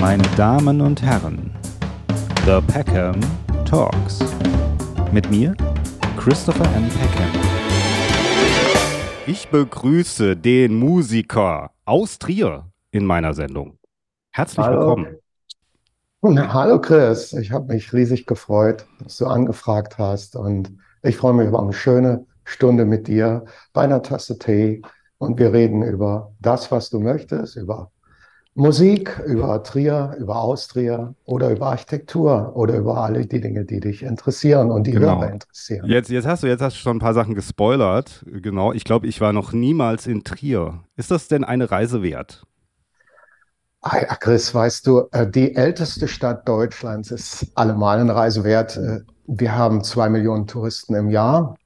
meine Damen und Herren, The Peckham Talks. Mit mir, Christopher M. Peckham. Ich begrüße den Musiker aus Trier in meiner Sendung. Herzlich Hallo. willkommen. Hallo Chris, ich habe mich riesig gefreut, dass du angefragt hast und ich freue mich über eine schöne Stunde mit dir bei einer Tasse Tee und wir reden über das, was du möchtest, über Musik, über Trier, über Austria oder über Architektur oder über alle die Dinge, die dich interessieren und die Genau. Hörer interessieren. Jetzt, jetzt hast du jetzt hast du schon ein paar Sachen gespoilert. Genau. Ich glaube, ich war noch niemals in Trier. Ist das denn eine Reise wert? Ah ja, Chris, weißt du, äh, die älteste Stadt Deutschlands ist allemal eine Reise wert. Äh, Wir haben zwei Millionen Touristen im Jahr,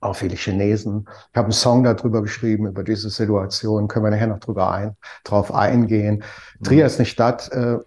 auch viele Chinesen. Ich habe einen Song darüber geschrieben, über diese Situation. Können wir nachher noch drüber ein, drauf eingehen. Trier ist eine Stadt, äh, äh,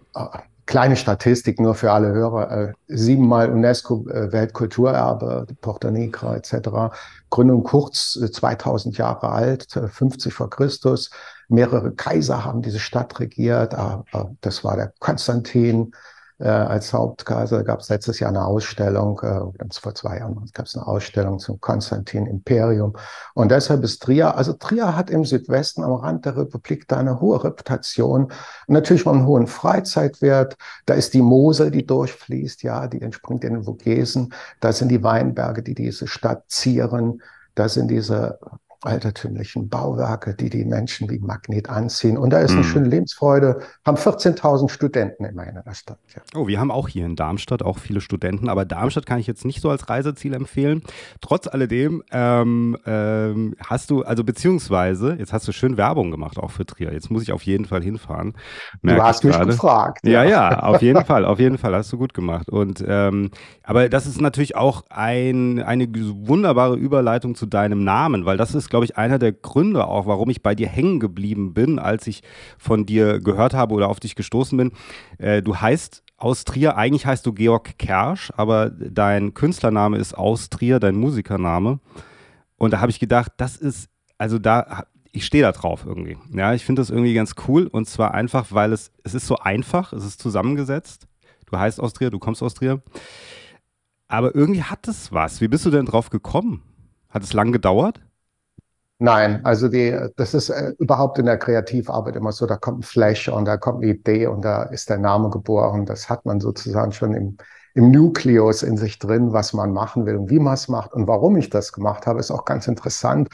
kleine Statistik nur für alle Hörer, äh, siebenmal UNESCO äh, Weltkulturerbe, Porta Negra etc. Gründung kurz, äh, 2000 Jahre alt, äh, 50 vor Christus. Mehrere Kaiser haben diese Stadt regiert. Ah, ah, Das war der Konstantin äh, als Hauptkaiser. Gab es letztes Jahr eine Ausstellung, äh, vor zwei Jahren gab es eine Ausstellung zum Konstantin Imperium. Und deshalb ist Trier, also Trier hat im Südwesten am Rand der Republik da eine hohe Reputation. Natürlich einen hohen Freizeitwert. Da ist die Mosel, die durchfließt, ja, die entspringt in den Vogesen. Da sind die Weinberge, die diese Stadt zieren. Da sind diese altertümlichen Bauwerke, die die Menschen wie Magnet anziehen. Und da ist eine Mhm. schöne Lebensfreude. Haben 14.000 Studenten immerhin in der Stadt. Ja. Oh, wir haben auch hier in Darmstadt auch viele Studenten, aber Darmstadt kann ich jetzt nicht so als Reiseziel empfehlen. Trotz alledem ähm, ähm, hast du, also beziehungsweise, jetzt hast du schön Werbung gemacht auch für Trier. Jetzt muss ich auf jeden Fall hinfahren. Du merke hast ich mich gerade. gefragt. Ja, ja, auf jeden Fall, auf jeden Fall hast du gut gemacht. Und ähm, aber das ist natürlich auch ein, eine wunderbare Überleitung zu deinem Namen, weil das ist, glaube ich, einer der Gründe auch, warum ich bei dir hängen geblieben bin, als ich von dir gehört habe oder auf dich gestoßen bin. Äh, du heißt aus Trier, eigentlich heißt du Georg Kersch, aber dein Künstlername ist aus Trier, dein Musikername. Und da habe ich gedacht, das ist, also da, ich stehe da drauf irgendwie. Ja, ich finde das irgendwie ganz cool und zwar einfach, weil es, es ist so einfach, es ist zusammengesetzt. Du heißt aus Trier, du kommst aus Trier. Aber irgendwie hat es was. Wie bist du denn drauf gekommen? Hat es lang gedauert? Nein, also die, das ist äh, überhaupt in der Kreativarbeit immer so, da kommt ein Flash und da kommt eine Idee und da ist der Name geboren. Das hat man sozusagen schon im, im Nukleus in sich drin, was man machen will und wie man es macht. Und warum ich das gemacht habe, ist auch ganz interessant.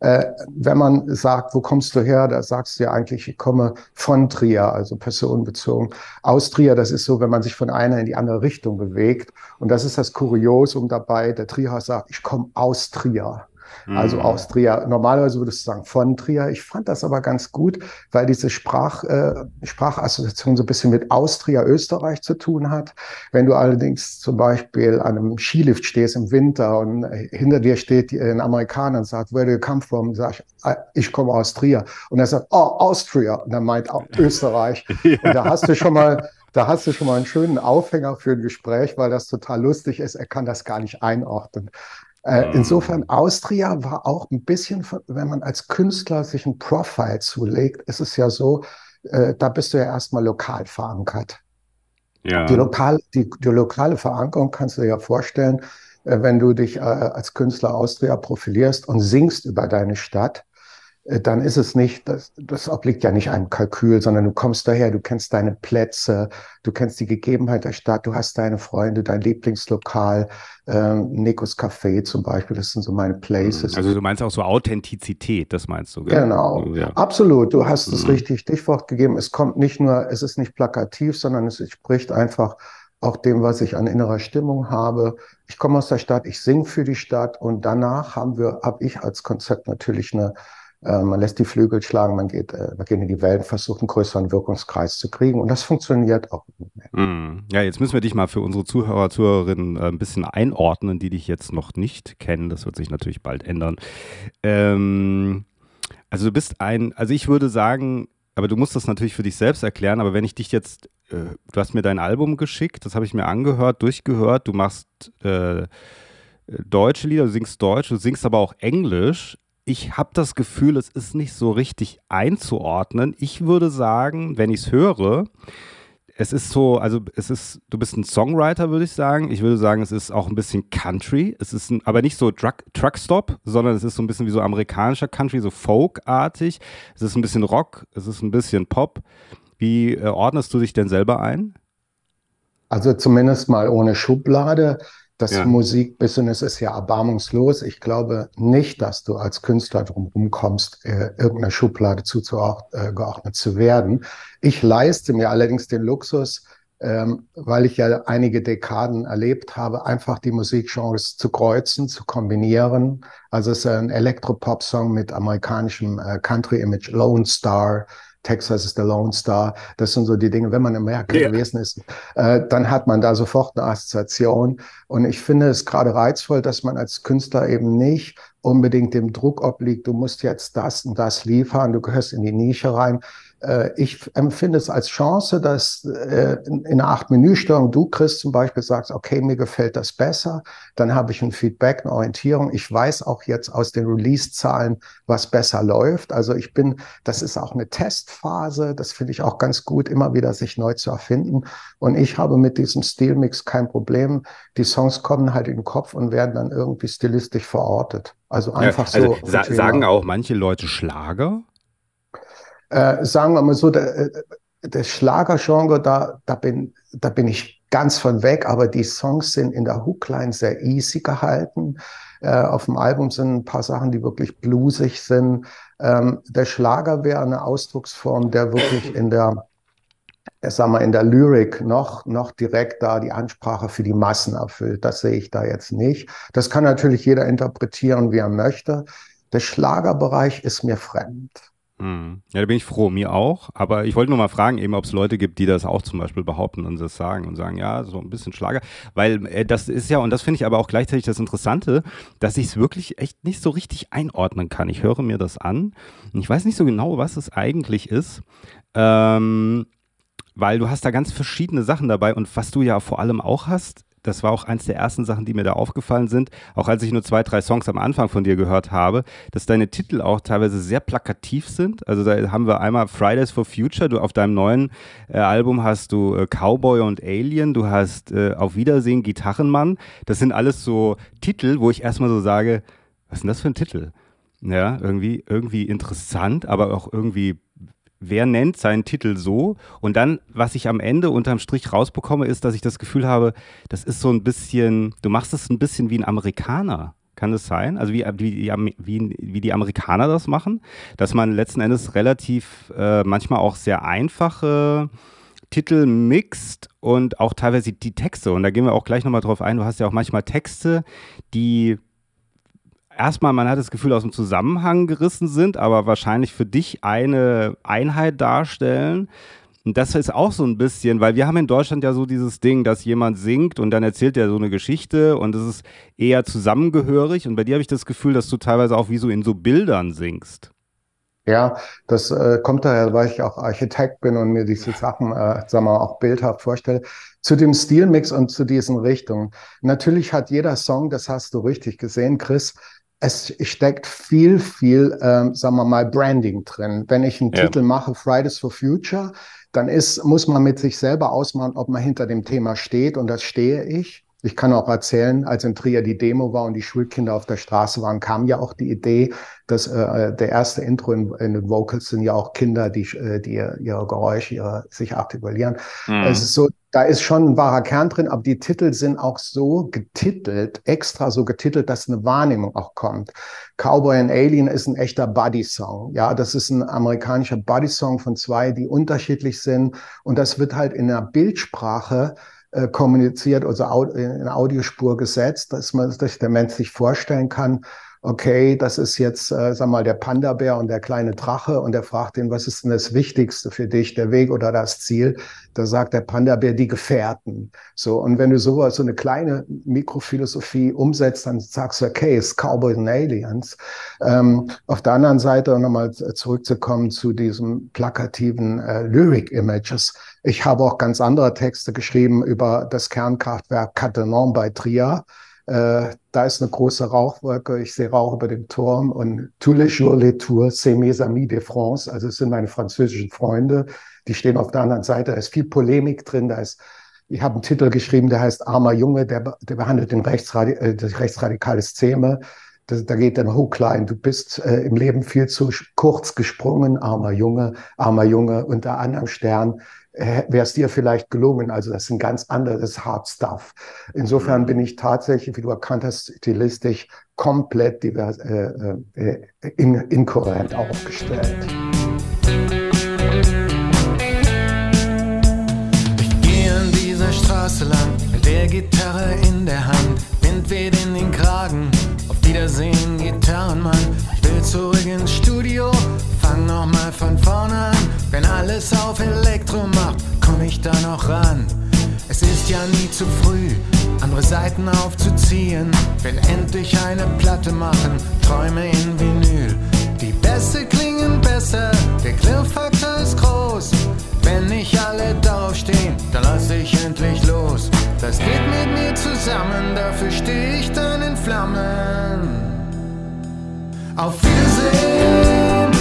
Äh, wenn man sagt, wo kommst du her, da sagst du ja eigentlich, ich komme von Trier, also personenbezogen. Aus Trier, das ist so, wenn man sich von einer in die andere Richtung bewegt. Und das ist das Kuriosum dabei. Der Trierer sagt, ich komme aus Trier. Also Mhm. aus Trier. Normalerweise würdest du sagen von Trier. Ich fand das aber ganz gut, weil diese Sprach, äh, Sprachassoziation so ein bisschen mit Austria, Österreich zu tun hat. Wenn du allerdings zum Beispiel an einem Skilift stehst im Winter und äh, hinter dir steht ein Amerikaner und sagt, where do you come from? Sag ich, "Ah, ich komme aus Trier. Und er sagt, oh, Austria. Und dann meint auch Österreich. Und da hast du schon mal, da hast du schon mal einen schönen Aufhänger für ein Gespräch, weil das total lustig ist. Er kann das gar nicht einordnen. Äh, Mhm. insofern, Austria war auch ein bisschen, wenn man als Künstler sich ein Profile zulegt, ist es ja so, äh, da bist du ja erstmal lokal verankert. Ja. Die, lokal, die, die lokale Verankerung kannst du dir ja vorstellen, äh, wenn du dich äh, als Künstler Austria profilierst und singst über deine Stadt, dann ist es nicht, das, das obliegt ja nicht einem Kalkül, sondern du kommst daher, du kennst deine Plätze, du kennst die Gegebenheit der Stadt, du hast deine Freunde, dein Lieblingslokal, ähm, Nikos Café zum Beispiel, das sind so meine Places. Also du meinst auch so Authentizität, das meinst du, gell? Genau. Ja. Absolut, du hast das Mhm. richtig Stichwort gegeben. Es kommt nicht nur, es ist nicht plakativ, sondern es entspricht einfach auch dem, was ich an innerer Stimmung habe. Ich komme aus der Stadt, ich singe für die Stadt und danach haben wir, habe ich als Konzept natürlich eine, äh, man lässt die Flügel schlagen, man geht, äh, man geht in die Welt, versucht einen größeren Wirkungskreis zu kriegen und das funktioniert auch. Mhm. Ja, jetzt müssen wir dich mal für unsere Zuhörer, Zuhörerinnen äh, ein bisschen einordnen, die dich jetzt noch nicht kennen. Das wird sich natürlich bald ändern. Ähm, also du bist ein, also ich würde sagen, aber du musst das natürlich für dich selbst erklären, aber wenn ich dich jetzt, äh, du hast mir dein Album geschickt, das habe ich mir angehört, durchgehört, du machst deutsche Lieder, du singst Deutsch, du singst aber auch Englisch. Ich habe das Gefühl, es ist nicht so richtig einzuordnen. Ich würde sagen, wenn ich es höre, es ist so, also es ist, du bist ein Songwriter, würde ich sagen. Ich würde sagen, es ist auch ein bisschen Country. Es ist ein, aber nicht so Truck, Truckstop, sondern es ist so ein bisschen wie so amerikanischer Country, so Folkartig. Es ist ein bisschen Rock, es ist ein bisschen Pop. Wie äh, ordnest du dich denn selber ein? Also zumindest mal ohne Schublade. Das ja. Musikbusiness ist ja erbarmungslos. Ich glaube nicht, dass du als Künstler drum kommst, äh, irgendeiner Schublade zugeordnet äh, zu werden. Ich leiste mir allerdings den Luxus, ähm, weil ich ja einige Dekaden erlebt habe, einfach die Musikgenres zu kreuzen, zu kombinieren. Also es ist ein Elektropop-Song mit amerikanischem äh, Country-Image, Lone Star, Texas ist der Lone Star. Das sind so die Dinge, wenn man im Amerika yeah. gewesen ist, äh, dann hat man da sofort eine Assoziation. Und ich finde es gerade reizvoll, dass man als Künstler eben nicht unbedingt dem Druck obliegt, du musst jetzt das und das liefern, du gehörst in die Nische rein, ich empfinde es als Chance, dass äh, in einer Acht-Menü-Störung du, Chris, zum Beispiel sagst, okay, mir gefällt das besser. Dann habe ich ein Feedback, eine Orientierung. Ich weiß auch jetzt aus den Release-Zahlen, was besser läuft. Also ich bin, das ist auch eine Testphase. Das finde ich auch ganz gut, immer wieder sich neu zu erfinden. Und ich habe mit diesem Stilmix kein Problem. Die Songs kommen halt in den Kopf und werden dann irgendwie stilistisch verortet. Also einfach ja, also so. Sa sagen auch manche Leute Schlager? Äh, sagen wir mal so, der, äh, das Schlagergenre, da, da, bin, da bin ich ganz von weg, aber die Songs sind in der Hookline sehr easy gehalten. Äh, auf dem Album sind ein paar Sachen, die wirklich bluesig sind. Ähm, der Schlager wäre eine Ausdrucksform, der wirklich in der, sag mal, in der Lyrik noch, noch direkt da die Ansprache für die Massen erfüllt. Das sehe ich da jetzt nicht. Das kann natürlich jeder interpretieren, wie er möchte. Der Schlagerbereich ist mir fremd. Hm. Ja, da bin ich froh, mir auch. Aber ich wollte nur mal fragen, eben, ob es Leute gibt, die das auch zum Beispiel behaupten und das sagen und sagen, ja, so ein bisschen Schlager. Weil äh, das ist ja, und das finde ich aber auch gleichzeitig das Interessante, dass ich es wirklich echt nicht so richtig einordnen kann. Ich höre mir das an und ich weiß nicht so genau, was es eigentlich ist. Ähm, weil du hast da ganz verschiedene Sachen dabei und was du ja vor allem auch hast, das war auch eins der ersten Sachen, die mir da aufgefallen sind, auch als ich nur zwei, drei Songs am Anfang von dir gehört habe, dass deine Titel auch teilweise sehr plakativ sind. Also da haben wir einmal Fridays for Future, du auf deinem neuen äh, Album hast du äh, Cowboy und Alien, du hast äh, Auf Wiedersehen Gitarrenmann. Das sind alles so Titel, wo ich erstmal so sage, was ist denn das für ein Titel? Ja, irgendwie, irgendwie interessant, aber auch irgendwie wer nennt seinen Titel so? Und dann, was ich am Ende unterm Strich rausbekomme, ist, dass ich das Gefühl habe, das ist so ein bisschen, du machst es ein bisschen wie ein Amerikaner. Kann das sein? Also wie, wie, wie, wie die Amerikaner das machen? Dass man letzten Endes relativ, äh, manchmal auch sehr einfache Titel mixt und auch teilweise die Texte. Und da gehen wir auch gleich nochmal drauf ein. Du hast ja auch manchmal Texte, die erstmal, man hat das Gefühl, aus dem Zusammenhang gerissen sind, aber wahrscheinlich für dich eine Einheit darstellen. Und das ist auch so ein bisschen, weil wir haben in Deutschland ja so dieses Ding, dass jemand singt und dann erzählt er so eine Geschichte und es ist eher zusammengehörig. Und bei dir habe ich das Gefühl, dass du teilweise auch wie so in so Bildern singst. Ja, das äh, kommt daher, weil ich auch Architekt bin und mir diese Sachen, äh, sagen wir mal, auch bildhaft vorstelle. Zu dem Stilmix und zu diesen Richtungen. Natürlich hat jeder Song, das hast du richtig gesehen, Chris, es steckt viel, viel, ähm, sagen wir mal, Branding drin. Wenn ich einen ja. Titel mache, Fridays for Future, dann ist, muss man mit sich selber ausmachen, ob man hinter dem Thema steht und das stehe ich. Ich kann auch erzählen, als in Trier die Demo war und die Schulkinder auf der Straße waren, kam ja auch die Idee, dass äh, der erste Intro in, in, den Vocals sind ja auch Kinder, die, äh, die ihre Geräusche ihre, sich artikulieren. Mhm. Es ist so, da ist schon ein wahrer Kern drin, aber die Titel sind auch so getitelt, extra so getitelt, dass eine Wahrnehmung auch kommt. Cowboy and Alien ist ein echter Buddy-Song. Ja, das ist ein amerikanischer Buddy-Song von zwei, die unterschiedlich sind. Und das wird halt in der Bildsprache äh, kommuniziert, also in Audiospur gesetzt, dass man, dass der Mensch sich vorstellen kann, okay, das ist jetzt, äh, sag mal, der Panda-Bär und der kleine Drache und er fragt ihn, was ist denn das Wichtigste für dich, der Weg oder das Ziel? Da sagt der Panda-Bär, die Gefährten. So, und wenn du sowas, so eine kleine Mikrophilosophie umsetzt, dann sagst du, okay, es Cowboys and Aliens. Ähm, auf der anderen Seite, nochmal zurückzukommen zu diesem plakativen äh, Lyric-Images. Ich habe auch ganz andere Texte geschrieben über das Kernkraftwerk Cattenom bei Trier Äh, da ist eine große Rauchwolke, ich sehe Rauch über dem Turm und tous les jours les tours, c'est mes amis de France, also es sind meine französischen Freunde, die stehen auf der anderen Seite, da ist viel Polemik drin, da ist ich habe einen Titel geschrieben, der heißt Armer Junge, der, der behandelt den Rechtsradi äh, das rechtsradikale Szene. Das, da geht dann Hookline, du bist äh, im Leben viel zu kurz gesprungen, armer Junge, armer Junge, unter anderem Stern wäre es dir vielleicht gelungen. Also das ist ein ganz anderes Hard Stuff. Insofern mhm. bin ich tatsächlich, wie du erkannt hast, stilistisch komplett divers, äh, äh, in, inkohärent aufgestellt. Straße lang, mit der Gitarre in der Hand, Wind weht in den Kragen. Auf Wiedersehen, Gitarrenmann. Ich will zurück ins Studio, fang nochmal von vorne an. Wenn alles auf Elektro macht, komm ich da noch ran. Es ist ja nie zu früh, andere Seiten aufzuziehen. Will endlich eine Platte machen, Träume in Vinyl. Die Bässe klingen besser, der Klirrfaktor ist groß. Wenn nicht alle darauf stehen, dann lass ich endlich los. Das geht mit mir zusammen, dafür stehe ich dann in Flammen. Auf Wiedersehen,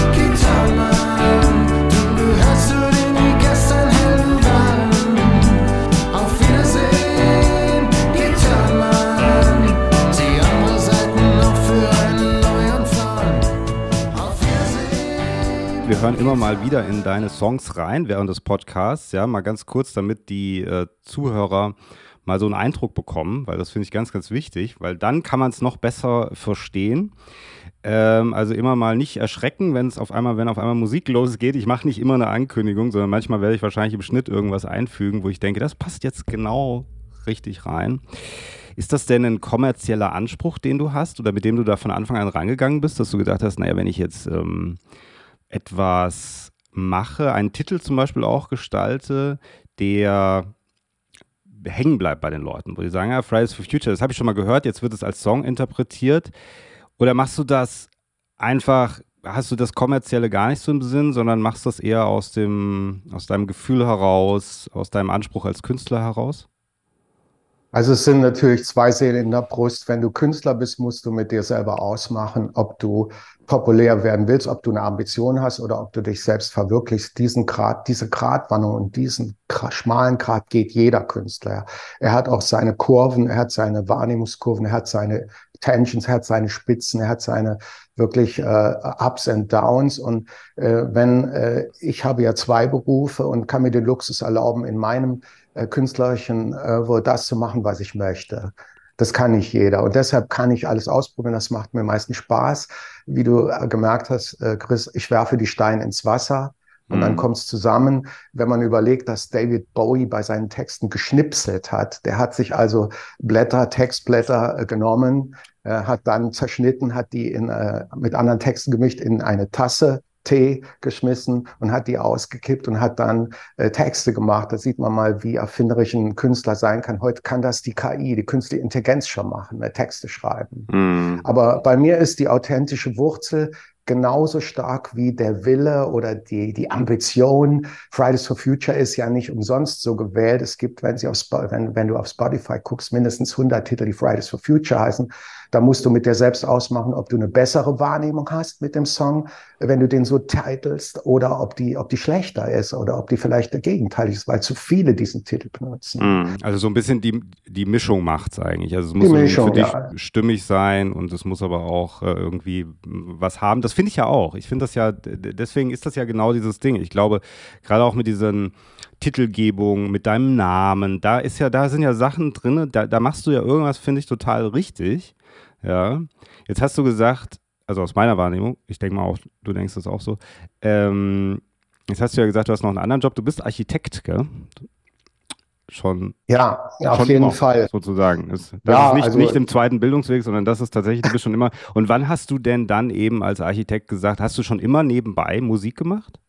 Wir hören immer mal wieder in deine Songs rein während des Podcasts, ja, mal ganz kurz, damit die äh, Zuhörer mal so einen Eindruck bekommen, weil das finde ich ganz, ganz wichtig, weil dann kann man es noch besser verstehen. Ähm, also immer mal nicht erschrecken, wenn es auf einmal, wenn auf einmal Musik losgeht. Ich mache nicht immer eine Ankündigung, sondern manchmal werde ich wahrscheinlich im Schnitt irgendwas einfügen, wo ich denke, das passt jetzt genau richtig rein. Ist das denn ein kommerzieller Anspruch, den du hast oder mit dem du da von Anfang an rangegangen bist, dass du gedacht hast, naja, wenn ich jetzt ähm, etwas mache, einen Titel zum Beispiel auch gestalte, der hängen bleibt bei den Leuten, wo die sagen, ja, Fridays for Future, das habe ich schon mal gehört, jetzt wird es als Song interpretiert. Oder machst du das einfach, hast du das Kommerzielle gar nicht so im Sinn, sondern machst das eher aus dem, aus deinem Gefühl heraus, aus deinem Anspruch als Künstler heraus? Also es sind natürlich zwei Seelen in der Brust. Wenn du Künstler bist, musst du mit dir selber ausmachen, ob du populär werden willst, ob du eine Ambition hast oder ob du dich selbst verwirklichst. Diesen Grad, diese Gratwanderung und diesen schmalen Grad geht jeder Künstler. Er hat auch seine Kurven, er hat seine Wahrnehmungskurven, er hat seine Tensions, er hat seine Spitzen, er hat seine wirklich äh, Ups and Downs. Und äh, wenn äh, ich habe ja zwei Berufe und kann mir den Luxus erlauben, in meinem äh, künstlerischen äh, wohl das zu machen, was ich möchte. Das kann nicht jeder. Und deshalb kann ich alles ausprobieren. Das macht mir meistens Spaß. Wie du äh, gemerkt hast, äh, Chris, ich werfe die Steine ins Wasser. Und dann mhm. kommt es zusammen, wenn man überlegt, dass David Bowie bei seinen Texten geschnipselt hat. Der hat sich also Blätter, Textblätter äh, genommen, äh, hat dann zerschnitten, hat die in, äh, mit anderen Texten gemischt in eine Tasse Tee geschmissen und hat die ausgekippt und hat dann äh, Texte gemacht. Da sieht man mal, wie erfinderisch ein Künstler sein kann. Heute kann das die KI, die künstliche Intelligenz schon machen, ne, Texte schreiben. Mm. Aber bei mir ist die authentische Wurzel genauso stark wie der Wille oder die, die Ambition. Fridays for Future ist ja nicht umsonst so gewählt. Es gibt, wenn, sie auf, wenn, wenn du auf Spotify guckst, mindestens 100 Titel, die Fridays for Future heißen. Da musst du mit dir selbst ausmachen, ob du eine bessere Wahrnehmung hast mit dem Song, wenn du den so titelst, oder ob die, ob die schlechter ist oder ob die vielleicht der Gegenteil ist, weil zu viele diesen Titel benutzen. Mhm. Also so ein bisschen die, die Mischung macht's eigentlich. Also es muss Mischung, für dich ja. stimmig sein und es muss aber auch äh, irgendwie was haben. Das finde ich ja auch. Ich finde das ja, deswegen ist das ja genau dieses Ding. Ich glaube, gerade auch mit diesen Titelgebung, mit deinem Namen, da ist ja, da sind ja Sachen drin, da, da machst du ja irgendwas, finde ich, total richtig. Ja. Jetzt hast du gesagt, also aus meiner Wahrnehmung, ich denke mal auch, du denkst das auch so, ähm, jetzt hast du ja gesagt, du hast noch einen anderen Job, du bist Architekt, gell? Schon. Ja, ja auf jeden Fall. Sozusagen. Das, das ja, ist nicht, also, nicht im zweiten Bildungsweg, sondern das ist tatsächlich, du bist schon immer. Und wann hast du denn dann eben als Architekt gesagt, hast du schon immer nebenbei Musik gemacht?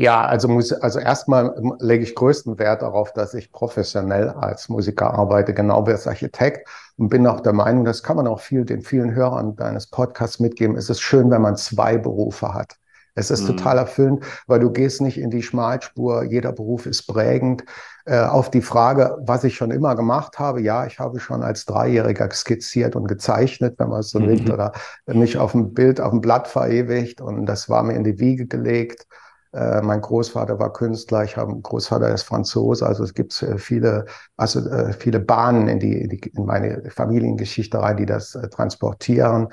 Ja, also, muss, also erstmal lege ich größten Wert darauf, dass ich professionell als Musiker arbeite, genau wie als Architekt und bin auch der Meinung, das kann man auch viel den vielen Hörern deines Podcasts mitgeben. Es ist schön, wenn man zwei Berufe hat. Es ist mhm. total erfüllend, weil du gehst nicht in die Schmalspur, jeder Beruf ist prägend. Äh, auf die Frage, was ich schon immer gemacht habe, ja, ich habe schon als Dreijähriger skizziert und gezeichnet, wenn man es so mhm. oder mich auf dem Bild, auf dem Blatt verewigt und das war mir in die Wiege gelegt. Äh, mein Großvater war Künstler, ich habe Großvater, ist Franzose, also es gibt äh, viele, also äh, viele Bahnen in die, in, die, in meine Familiengeschichte rein, die das transportieren.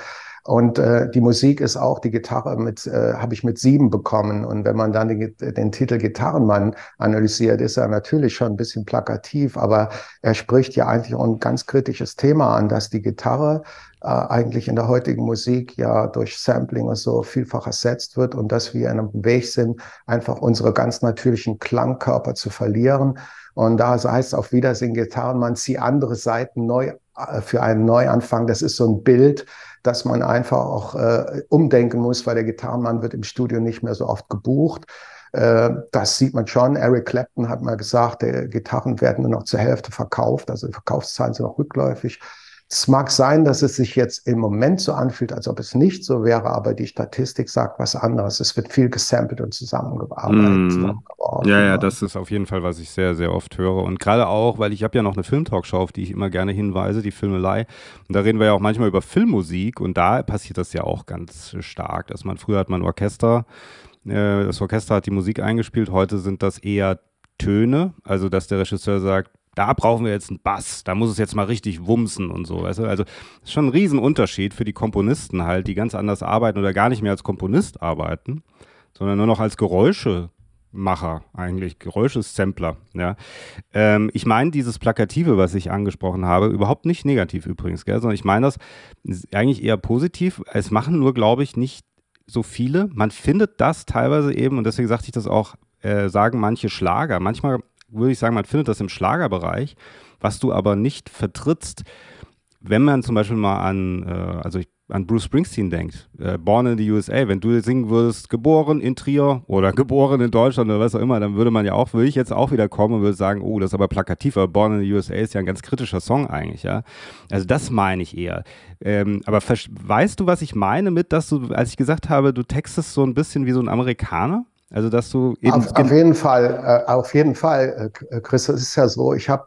Und äh, die Musik ist auch, die Gitarre mit, äh, habe ich mit sieben bekommen. Und wenn man dann den, den Titel Gitarrenmann analysiert, ist er natürlich schon ein bisschen plakativ, aber er spricht ja eigentlich auch ein ganz kritisches Thema an, dass die Gitarre äh, eigentlich in der heutigen Musik ja durch Sampling und so vielfach ersetzt wird und dass wir in einem Weg sind, einfach unsere ganz natürlichen Klangkörper zu verlieren. Und da heißt es auf Wiedersehen Gitarrenmann, zieh andere Seiten neu für einen Neuanfang. Das ist so ein Bild, dass man einfach auch äh, umdenken muss, weil der Gitarrenmann wird im Studio nicht mehr so oft gebucht. Äh, das sieht man schon. Eric Clapton hat mal gesagt, Gitarren werden nur noch zur Hälfte verkauft, also die Verkaufszahlen sind noch rückläufig. Es mag sein, dass es sich jetzt im Moment so anfühlt, als ob es nicht so wäre, aber die Statistik sagt was anderes. Es wird viel gesampelt und zusammengearbeitet. Mm. Ja, ja, das ist auf jeden Fall, was ich sehr, sehr oft höre. Und gerade auch, weil ich habe ja noch eine Filmtalkshow, auf die ich immer gerne hinweise, die Filmelei. Und da reden wir ja auch manchmal über Filmmusik und da passiert das ja auch ganz stark, dass man früher hat man Orchester, äh, das Orchester hat die Musik eingespielt, heute sind das eher Töne, also dass der Regisseur sagt, da brauchen wir jetzt einen Bass, da muss es jetzt mal richtig wumsen und so, weißt du? Also, das ist schon ein Riesenunterschied für die Komponisten halt, die ganz anders arbeiten oder gar nicht mehr als Komponist arbeiten, sondern nur noch als Geräuschemacher eigentlich, Geräuschesampler. Ja. Ähm, ich meine dieses Plakative, was ich angesprochen habe, überhaupt nicht negativ übrigens, gell, sondern ich meine das eigentlich eher positiv. Es machen nur, glaube ich, nicht so viele. Man findet das teilweise eben, und deswegen sagte ich das auch, äh, sagen manche Schlager. Manchmal würde ich sagen, man findet das im Schlagerbereich, was du aber nicht vertrittst, wenn man zum Beispiel mal an, äh, also ich, an Bruce Springsteen denkt, äh, Born in the USA, wenn du singen würdest, geboren in Trier oder geboren in Deutschland oder was auch immer, dann würde man ja auch, würde ich jetzt auch wieder kommen und würde sagen, oh, das ist aber plakativ, aber Born in the USA ist ja ein ganz kritischer Song eigentlich, ja. Also das meine ich eher. Ähm, aber weißt du, was ich meine mit, dass du, als ich gesagt habe, du textest so ein bisschen wie so ein Amerikaner? Also, dass du eben. Auf, auf jeden Fall, äh, auf jeden Fall, äh, Chris, es ist ja so, ich habe.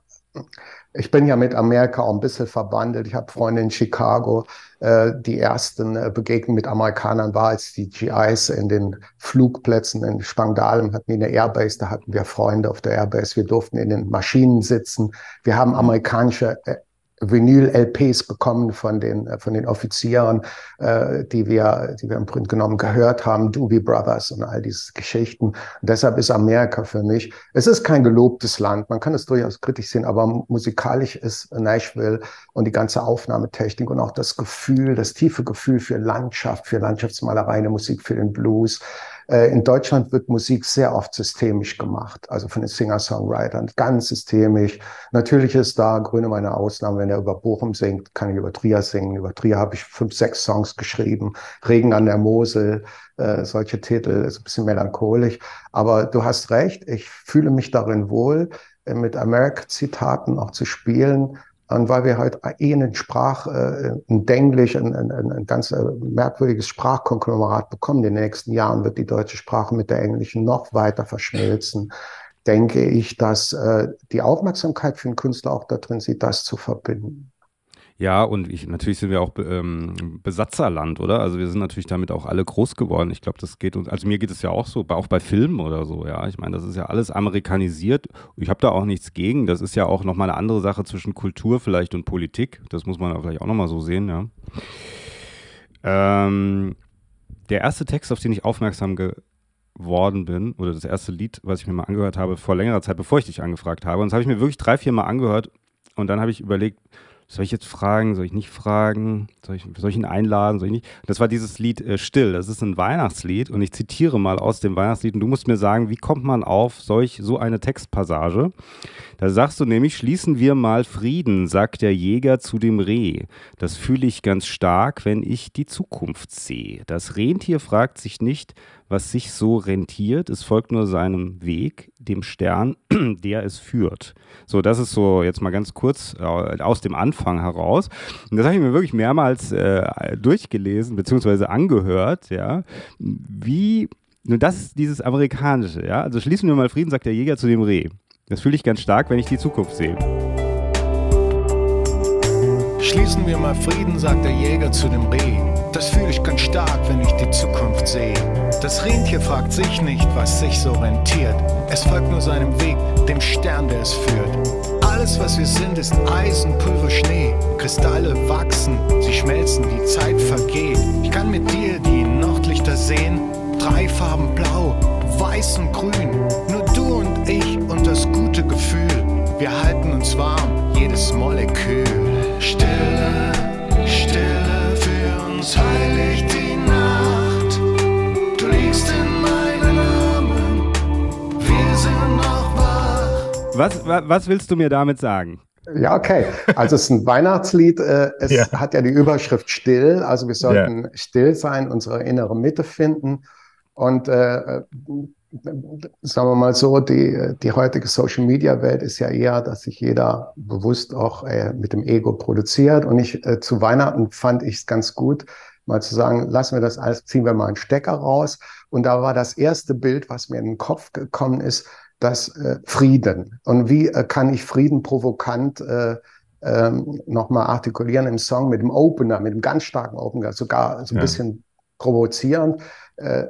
Ich bin ja mit Amerika auch ein bisschen verbandelt. Ich habe Freunde in Chicago. Äh, die ersten äh, Begegnungen mit Amerikanern war, als die GIs in den Flugplätzen in Spangdahlem hatten, in der Airbase, da hatten wir Freunde auf der Airbase. Wir durften in den Maschinen sitzen. Wir haben amerikanische äh, Vinyl-LPs bekommen von den, äh, von den Offizieren, äh, die wir, die wir im Grunde genommen gehört haben, Doobie Brothers und all diese Geschichten. Und deshalb ist Amerika für mich, es ist kein gelobtes Land, man kann es durchaus kritisch sehen, aber musikalisch ist Nashville und die ganze Aufnahmetechnik und auch das Gefühl, das tiefe Gefühl für Landschaft, für Landschaftsmalerei, eine Musik für den Blues, in Deutschland wird Musik sehr oft systemisch gemacht, also von den Singer-Songwritern, ganz systemisch. Natürlich ist da Grüne meine Ausnahme, wenn er über Bochum singt, kann ich über Trier singen. Über Trier habe ich fünf, sechs Songs geschrieben. Regen an der Mosel, äh, solche Titel, ist ein bisschen melancholisch. Aber du hast recht, ich fühle mich darin wohl, äh, mit America-Zitaten auch zu spielen und weil wir halt eh einen Sprach, äh, ein Denglisch, ein, ein, ein ganz äh, merkwürdiges Sprachkonglomerat bekommen. In den nächsten Jahren wird die deutsche Sprache mit der englischen noch weiter verschmilzen. Denke ich, dass äh, die Aufmerksamkeit für den Künstler auch darin sieht, das zu verbinden. Ja, und ich, natürlich sind wir auch ähm, Besatzerland, oder? Also wir sind natürlich damit auch alle groß geworden. Ich glaube, das geht uns, also mir geht es ja auch so, auch bei Filmen oder so, ja. Ich meine, das ist ja alles amerikanisiert. Ich habe da auch nichts gegen. Das ist ja auch nochmal eine andere Sache zwischen Kultur vielleicht und Politik. Das muss man vielleicht auch nochmal so sehen, ja. Ähm, der erste Text, auf den ich aufmerksam geworden bin, oder das erste Lied, was ich mir mal angehört habe, vor längerer Zeit, bevor ich dich angefragt habe, und das habe ich mir wirklich drei, vier Mal angehört und dann habe ich überlegt, soll ich jetzt fragen, soll ich nicht fragen, soll ich, soll ich ihn einladen, soll ich nicht? Das war dieses Lied äh, Still, das ist ein Weihnachtslied und ich zitiere mal aus dem Weihnachtslied und du musst mir sagen, wie kommt man auf solch so eine Textpassage? Da sagst du nämlich, schließen wir mal Frieden, sagt der Jäger zu dem Reh. Das fühle ich ganz stark, wenn ich die Zukunft sehe. Das Rentier fragt sich nicht, was sich so rentiert. Es folgt nur seinem Weg, dem Stern, der es führt. So, das ist so jetzt mal ganz kurz äh, aus dem Anfang heraus. Und das habe ich mir wirklich mehrmals äh, durchgelesen bzw. angehört. Ja, wie Nun, das ist dieses Amerikanische, ja. Also schließen wir mal Frieden, sagt der Jäger zu dem Reh. Das fühle ich ganz stark, wenn ich die Zukunft sehe. Schließen wir mal Frieden, sagt der Jäger zu dem Reh. Das fühle ich ganz stark, wenn ich die Zukunft sehe. Das Rentier fragt sich nicht, was sich so rentiert. Es folgt nur seinem Weg, dem Stern, der es führt. Alles, was wir sind, ist Eisen, Pulver, Schnee. Kristalle wachsen, sie schmelzen, die Zeit vergeht. Ich kann mit dir die Nordlichter sehen. Drei Farben blau, weiß und grün. Nur du und ich und das gute Gefühl. Wir halten uns warm, jedes Molekül. Stille, Stille für uns heiligt Was, wa- was willst du mir damit sagen? Ja, okay. Also es ist ein Weihnachtslied. Äh, es Ja. hat ja die Überschrift still. Also wir sollten still sein, unsere innere Mitte finden. Und äh, äh, sagen wir mal so, die, die heutige Social-Media-Welt ist ja eher, dass sich jeder bewusst auch äh, mit dem Ego produziert. Und ich äh, zu Weihnachten fand ich es ganz gut, mal zu sagen, lassen wir das alles, ziehen wir mal einen Stecker raus. Und da war das erste Bild, was mir in den Kopf gekommen ist, das äh, Frieden. Und wie äh, kann ich Frieden provokant äh, ähm, nochmal artikulieren im Song mit dem Opener, mit dem ganz starken Opener, sogar so ein Ja. bisschen provozierend. Äh,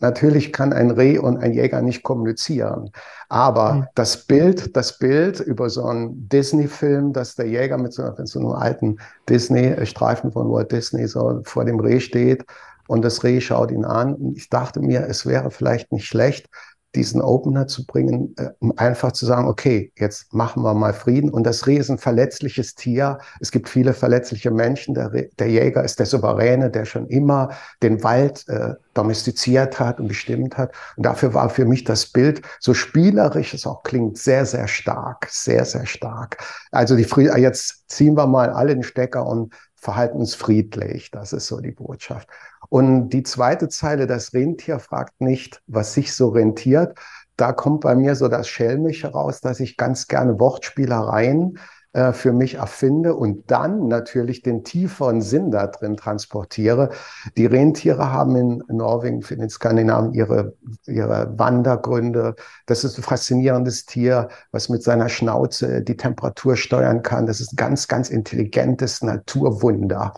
natürlich kann ein Reh und ein Jäger nicht kommunizieren, aber Mhm. das Bild, das Bild über so einen Disney-Film, dass der Jäger mit so, mit so einem alten Disney-Streifen von Walt Disney so vor dem Reh steht und das Reh schaut ihn an. Und ich dachte mir, es wäre vielleicht nicht schlecht, diesen Opener zu bringen, äh, um einfach zu sagen, okay, jetzt machen wir mal Frieden. Und das Reh ist ein verletzliches Tier. Es gibt viele verletzliche Menschen. Der, der Jäger ist der Souveräne, der schon immer den Wald äh, domestiziert hat und bestimmt hat. Und dafür war für mich das Bild, so spielerisch es auch klingt, sehr, sehr stark, sehr, sehr stark. Also die Fried jetzt ziehen wir mal alle den Stecker und verhalten uns friedlich. Das ist so die Botschaft. Und die zweite Zeile, das Rentier fragt nicht, was sich so rentiert. Da kommt bei mir so das Schelmische raus, dass ich ganz gerne Wortspielereien äh, für mich erfinde und dann natürlich den tieferen Sinn da drin transportiere. Die Rentiere haben in Norwegen, in den Skandinaven ihre, ihre Wandergründe. Das ist ein faszinierendes Tier, was mit seiner Schnauze die Temperatur steuern kann. Das ist ein ganz, ganz intelligentes Naturwunder.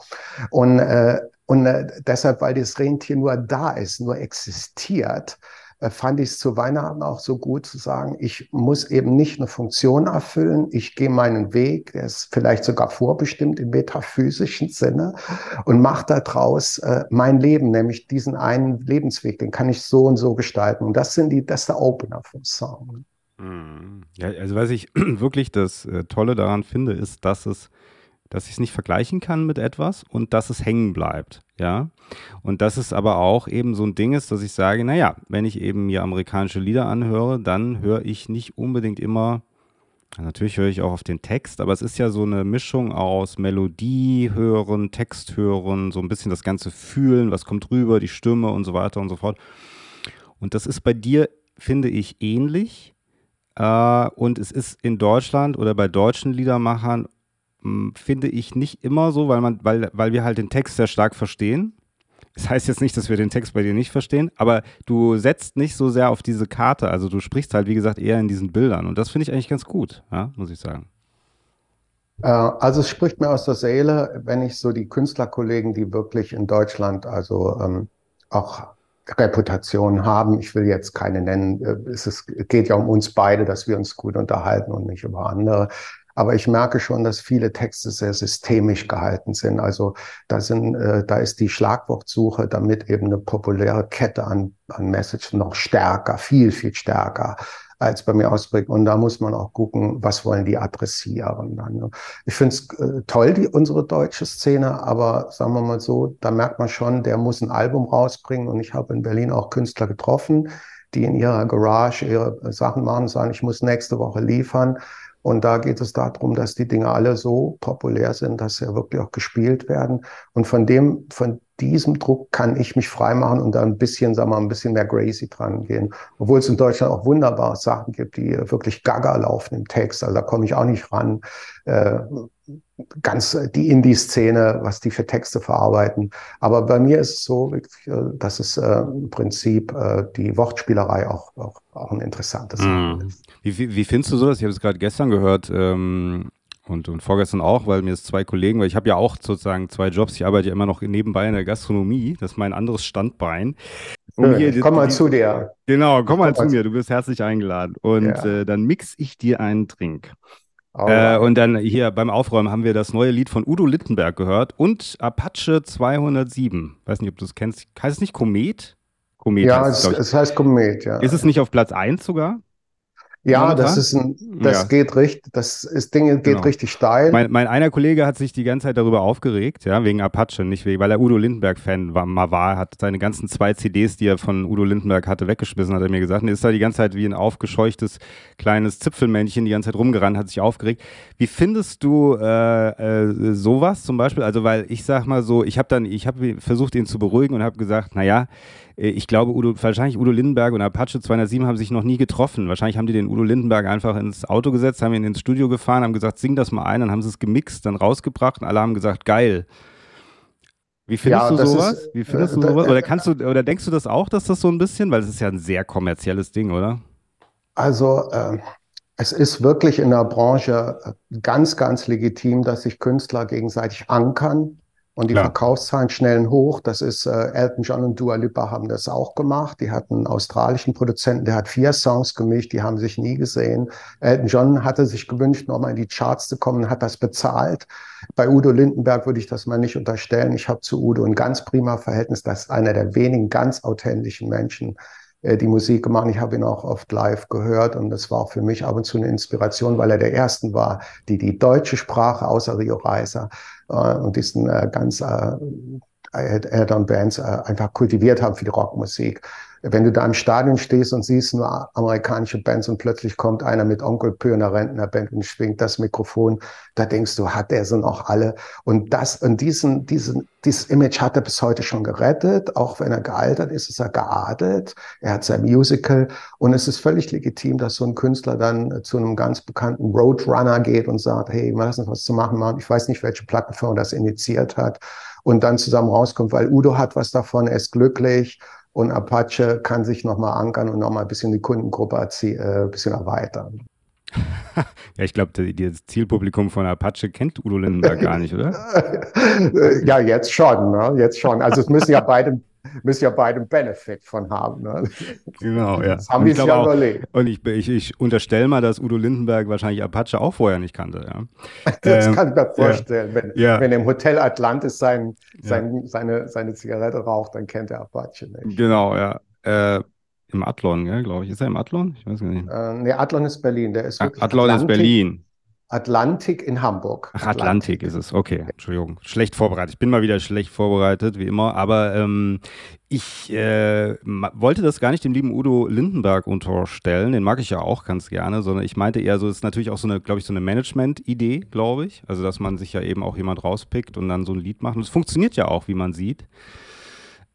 Und äh, und äh, deshalb, weil das Rentier nur da ist, nur existiert, äh, fand ich es zu Weihnachten auch so gut zu sagen, ich muss eben nicht eine Funktion erfüllen, ich gehe meinen Weg, der ist vielleicht sogar vorbestimmt im metaphysischen Sinne und mache daraus äh, mein Leben, nämlich diesen einen Lebensweg, den kann ich so und so gestalten. Und das sind die, das ist der Opener vom Song. Mhm. Ja, also was ich wirklich das äh, Tolle daran finde, ist, dass es, dass ich es nicht vergleichen kann mit etwas und dass es hängen bleibt, ja. Und dass es aber auch eben so ein Ding ist, dass ich sage, naja, wenn ich eben mir amerikanische Lieder anhöre, dann höre ich nicht unbedingt immer, natürlich höre ich auch auf den Text, aber es ist ja so eine Mischung aus Melodie hören, Text hören, so ein bisschen das Ganze fühlen, was kommt rüber, die Stimme und so weiter und so fort. Und das ist bei dir, finde ich, ähnlich. Äh, und es ist in Deutschland oder bei deutschen Liedermachern, finde ich, nicht immer so, weil, man, weil, weil wir halt den Text sehr stark verstehen. Das heißt jetzt nicht, dass wir den Text bei dir nicht verstehen, aber du setzt nicht so sehr auf diese Karte. Also du sprichst halt, wie gesagt, eher in diesen Bildern. Und das finde ich eigentlich ganz gut, ja, muss ich sagen. Äh, Also es spricht mir aus der Seele, wenn ich so die Künstlerkollegen, die wirklich in Deutschland also ähm, auch Reputation haben, ich will jetzt keine nennen, äh, es ist, geht ja um uns beide, dass wir uns gut unterhalten und nicht über andere. Aber ich merke schon, dass viele Texte sehr systemisch gehalten sind. Also da sind, äh, da ist die Schlagwortsuche, damit eben eine populäre Kette an, an Message noch stärker, viel, viel stärker als bei mir ausbringt. Und da muss man auch gucken, was wollen die adressieren dann. ne? Ich finde es äh, toll, die, unsere deutsche Szene, aber sagen wir mal so, da merkt man schon, der muss ein Album rausbringen. Und ich habe in Berlin auch Künstler getroffen, die in ihrer Garage ihre Sachen machen und sagen, ich muss nächste Woche liefern. Und da geht es darum, dass die Dinge alle so populär sind, dass sie wirklich auch gespielt werden. Und von dem, von diesem Druck kann ich mich freimachen und da ein bisschen, sagen wir mal, ein bisschen mehr crazy dran gehen. Obwohl es in Deutschland auch wunderbare Sachen gibt, die wirklich gaga laufen im Text. Also da komme ich auch nicht ran. Äh, ganz die Indie-Szene, was die für Texte verarbeiten. Aber bei mir ist es so, äh, dass es äh, im Prinzip äh, die Wortspielerei auch, auch, auch ein interessantes mm. ist. Wie, wie, wie, findest du so das? Ich habe es gerade gestern gehört ähm, und, und vorgestern auch, weil mir es zwei Kollegen, weil ich habe ja auch sozusagen zwei Jobs. Ich arbeite ja immer noch nebenbei in der Gastronomie. Das ist mein anderes Standbein. Um hier, komm mal die, zu dir. Genau, komm mal zu mir. Du bist herzlich eingeladen. Und ja. äh, dann mix ich dir einen Drink. Äh, und dann hier beim Aufräumen haben wir das neue Lied von Udo Littenberg gehört und Apache 207. Weiß nicht, ob du es kennst. Heißt es nicht Komet? Komet ja, heißt es, es heißt Komet, ja. Ist es nicht auf Platz 1 sogar? Ja, das ist ein, das ja. geht richtig, das ist Ding geht genau. richtig steil. Mein, mein, einer Kollege hat sich die ganze Zeit darüber aufgeregt, ja, wegen Apache, nicht wegen, weil er Udo Lindenberg-Fan war, mal war, hat seine ganzen zwei CDs, die er von Udo Lindenberg hatte, weggeschmissen, hat er mir gesagt. Und ist da die ganze Zeit wie ein aufgescheuchtes kleines Zipfelmännchen die ganze Zeit rumgerannt, hat sich aufgeregt. Wie findest du äh, äh, sowas zum Beispiel? Also, weil ich sag mal so, ich habe dann, ich habe versucht, ihn zu beruhigen und habe gesagt, naja, ich glaube, Udo, wahrscheinlich Udo Lindenberg und Apache 207 haben sich noch nie getroffen. Wahrscheinlich haben die den Udo Lindenberg einfach ins Auto gesetzt, haben ihn ins Studio gefahren, haben gesagt, sing das mal ein, dann haben sie es gemixt, dann rausgebracht und alle haben gesagt, geil. Wie findest ja, du sowas? Ist, Wie findest äh, du sowas? Oder kannst du, oder denkst du das auch, dass das so ein bisschen, weil es ist ja ein sehr kommerzielles Ding, oder? Also äh, es ist wirklich in der Branche äh, ganz, ganz legitim, dass sich Künstler gegenseitig ankern und die Klar. Verkaufszahlen schnellen hoch. Das ist äh, Elton John und Dua Lipa haben das auch gemacht. Die hatten einen australischen Produzenten, der hat vier Songs gemischt, die haben sich nie gesehen. Elton John hatte sich gewünscht, nochmal in die Charts zu kommen, hat das bezahlt. Bei Udo Lindenberg würde ich das mal nicht unterstellen. Ich habe zu Udo ein ganz prima Verhältnis. Das ist einer der wenigen ganz authentischen Menschen, äh, die Musik gemacht. Ich habe ihn auch oft live gehört und das war auch für mich ab und zu eine Inspiration, weil er der Ersten war, die die deutsche Sprache außer Rio Reiser und diesen äh, ganz äh, äh, einfach kultiviert haben für die Rockmusik wenn du da im Stadion stehst und siehst nur amerikanische Bands und plötzlich kommt einer mit Onkel Pö einer Rentnerband und schwingt das Mikrofon, da denkst du, hat der so noch alle? Und das, und diesen, diesen, dieses Image hat er bis heute schon gerettet. Auch wenn er gealtert ist, ist er geadelt. Er hat sein Musical. Und es ist völlig legitim, dass so ein Künstler dann zu einem ganz bekannten Roadrunner geht und sagt, hey, lass uns was zu machen machen. Ich weiß nicht, welche Plattenfirma das initiiert hat. Und dann zusammen rauskommt, weil Udo hat was davon, er ist glücklich und Apache kann sich nochmal ankern und nochmal ein bisschen die Kundengruppe äh, ein bisschen erweitern. ja, ich glaube, das Zielpublikum von Apache kennt Udo Lindenberg gar nicht, oder? ja, jetzt schon, ne? jetzt schon. Also es müssen ja beide müssen ja beide einen Benefit von haben. Ne? Genau, ja. Das haben die sich ja überlegt. Und ich, ich, ich unterstelle mal, dass Udo Lindenberg wahrscheinlich Apache auch vorher nicht kannte. Ja. Das ähm, kann ich mir vorstellen. Ja. Wenn, ja. wenn im Hotel Atlantis sein, sein, seine, seine Zigarette raucht, dann kennt er Apache nicht. Genau, ja. Äh, Im Adlon, glaube ich. Ist er im Adlon? Ich weiß gar nicht. Äh, nee, Adlon ist Berlin. Der ist wirklich Adlon Atlantik. ist Berlin. Atlantik in Hamburg. Ach, Atlantik, Atlantik ist es. Okay, Entschuldigung. Schlecht vorbereitet. Ich bin mal wieder schlecht vorbereitet, wie immer. Aber ähm, ich äh, wollte das gar nicht dem lieben Udo Lindenberg unterstellen. Den mag ich ja auch ganz gerne, sondern ich meinte eher so, es ist natürlich auch so eine, glaube ich, so eine Management-Idee, glaube ich. Also, dass man sich ja eben auch jemand rauspickt und dann so ein Lied macht. Und es funktioniert ja auch, wie man sieht.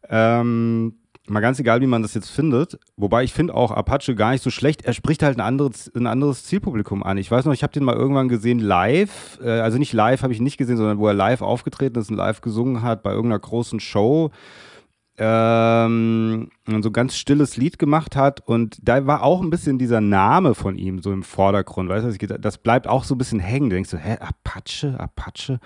Ähm, mal ganz egal, wie man das jetzt findet. Wobei ich finde auch Apache gar nicht so schlecht. Er spricht halt ein anderes, ein anderes Zielpublikum an. Ich weiß noch, ich habe den mal irgendwann gesehen live. Äh, also nicht live habe ich nicht gesehen, sondern wo er live aufgetreten ist und live gesungen hat bei irgendeiner großen Show. Ähm, und so ein ganz stilles Lied gemacht hat und da war auch ein bisschen dieser Name von ihm so im Vordergrund, weißt du, das bleibt auch so ein bisschen hängen. Du denkst so, hä, Apache, Apache?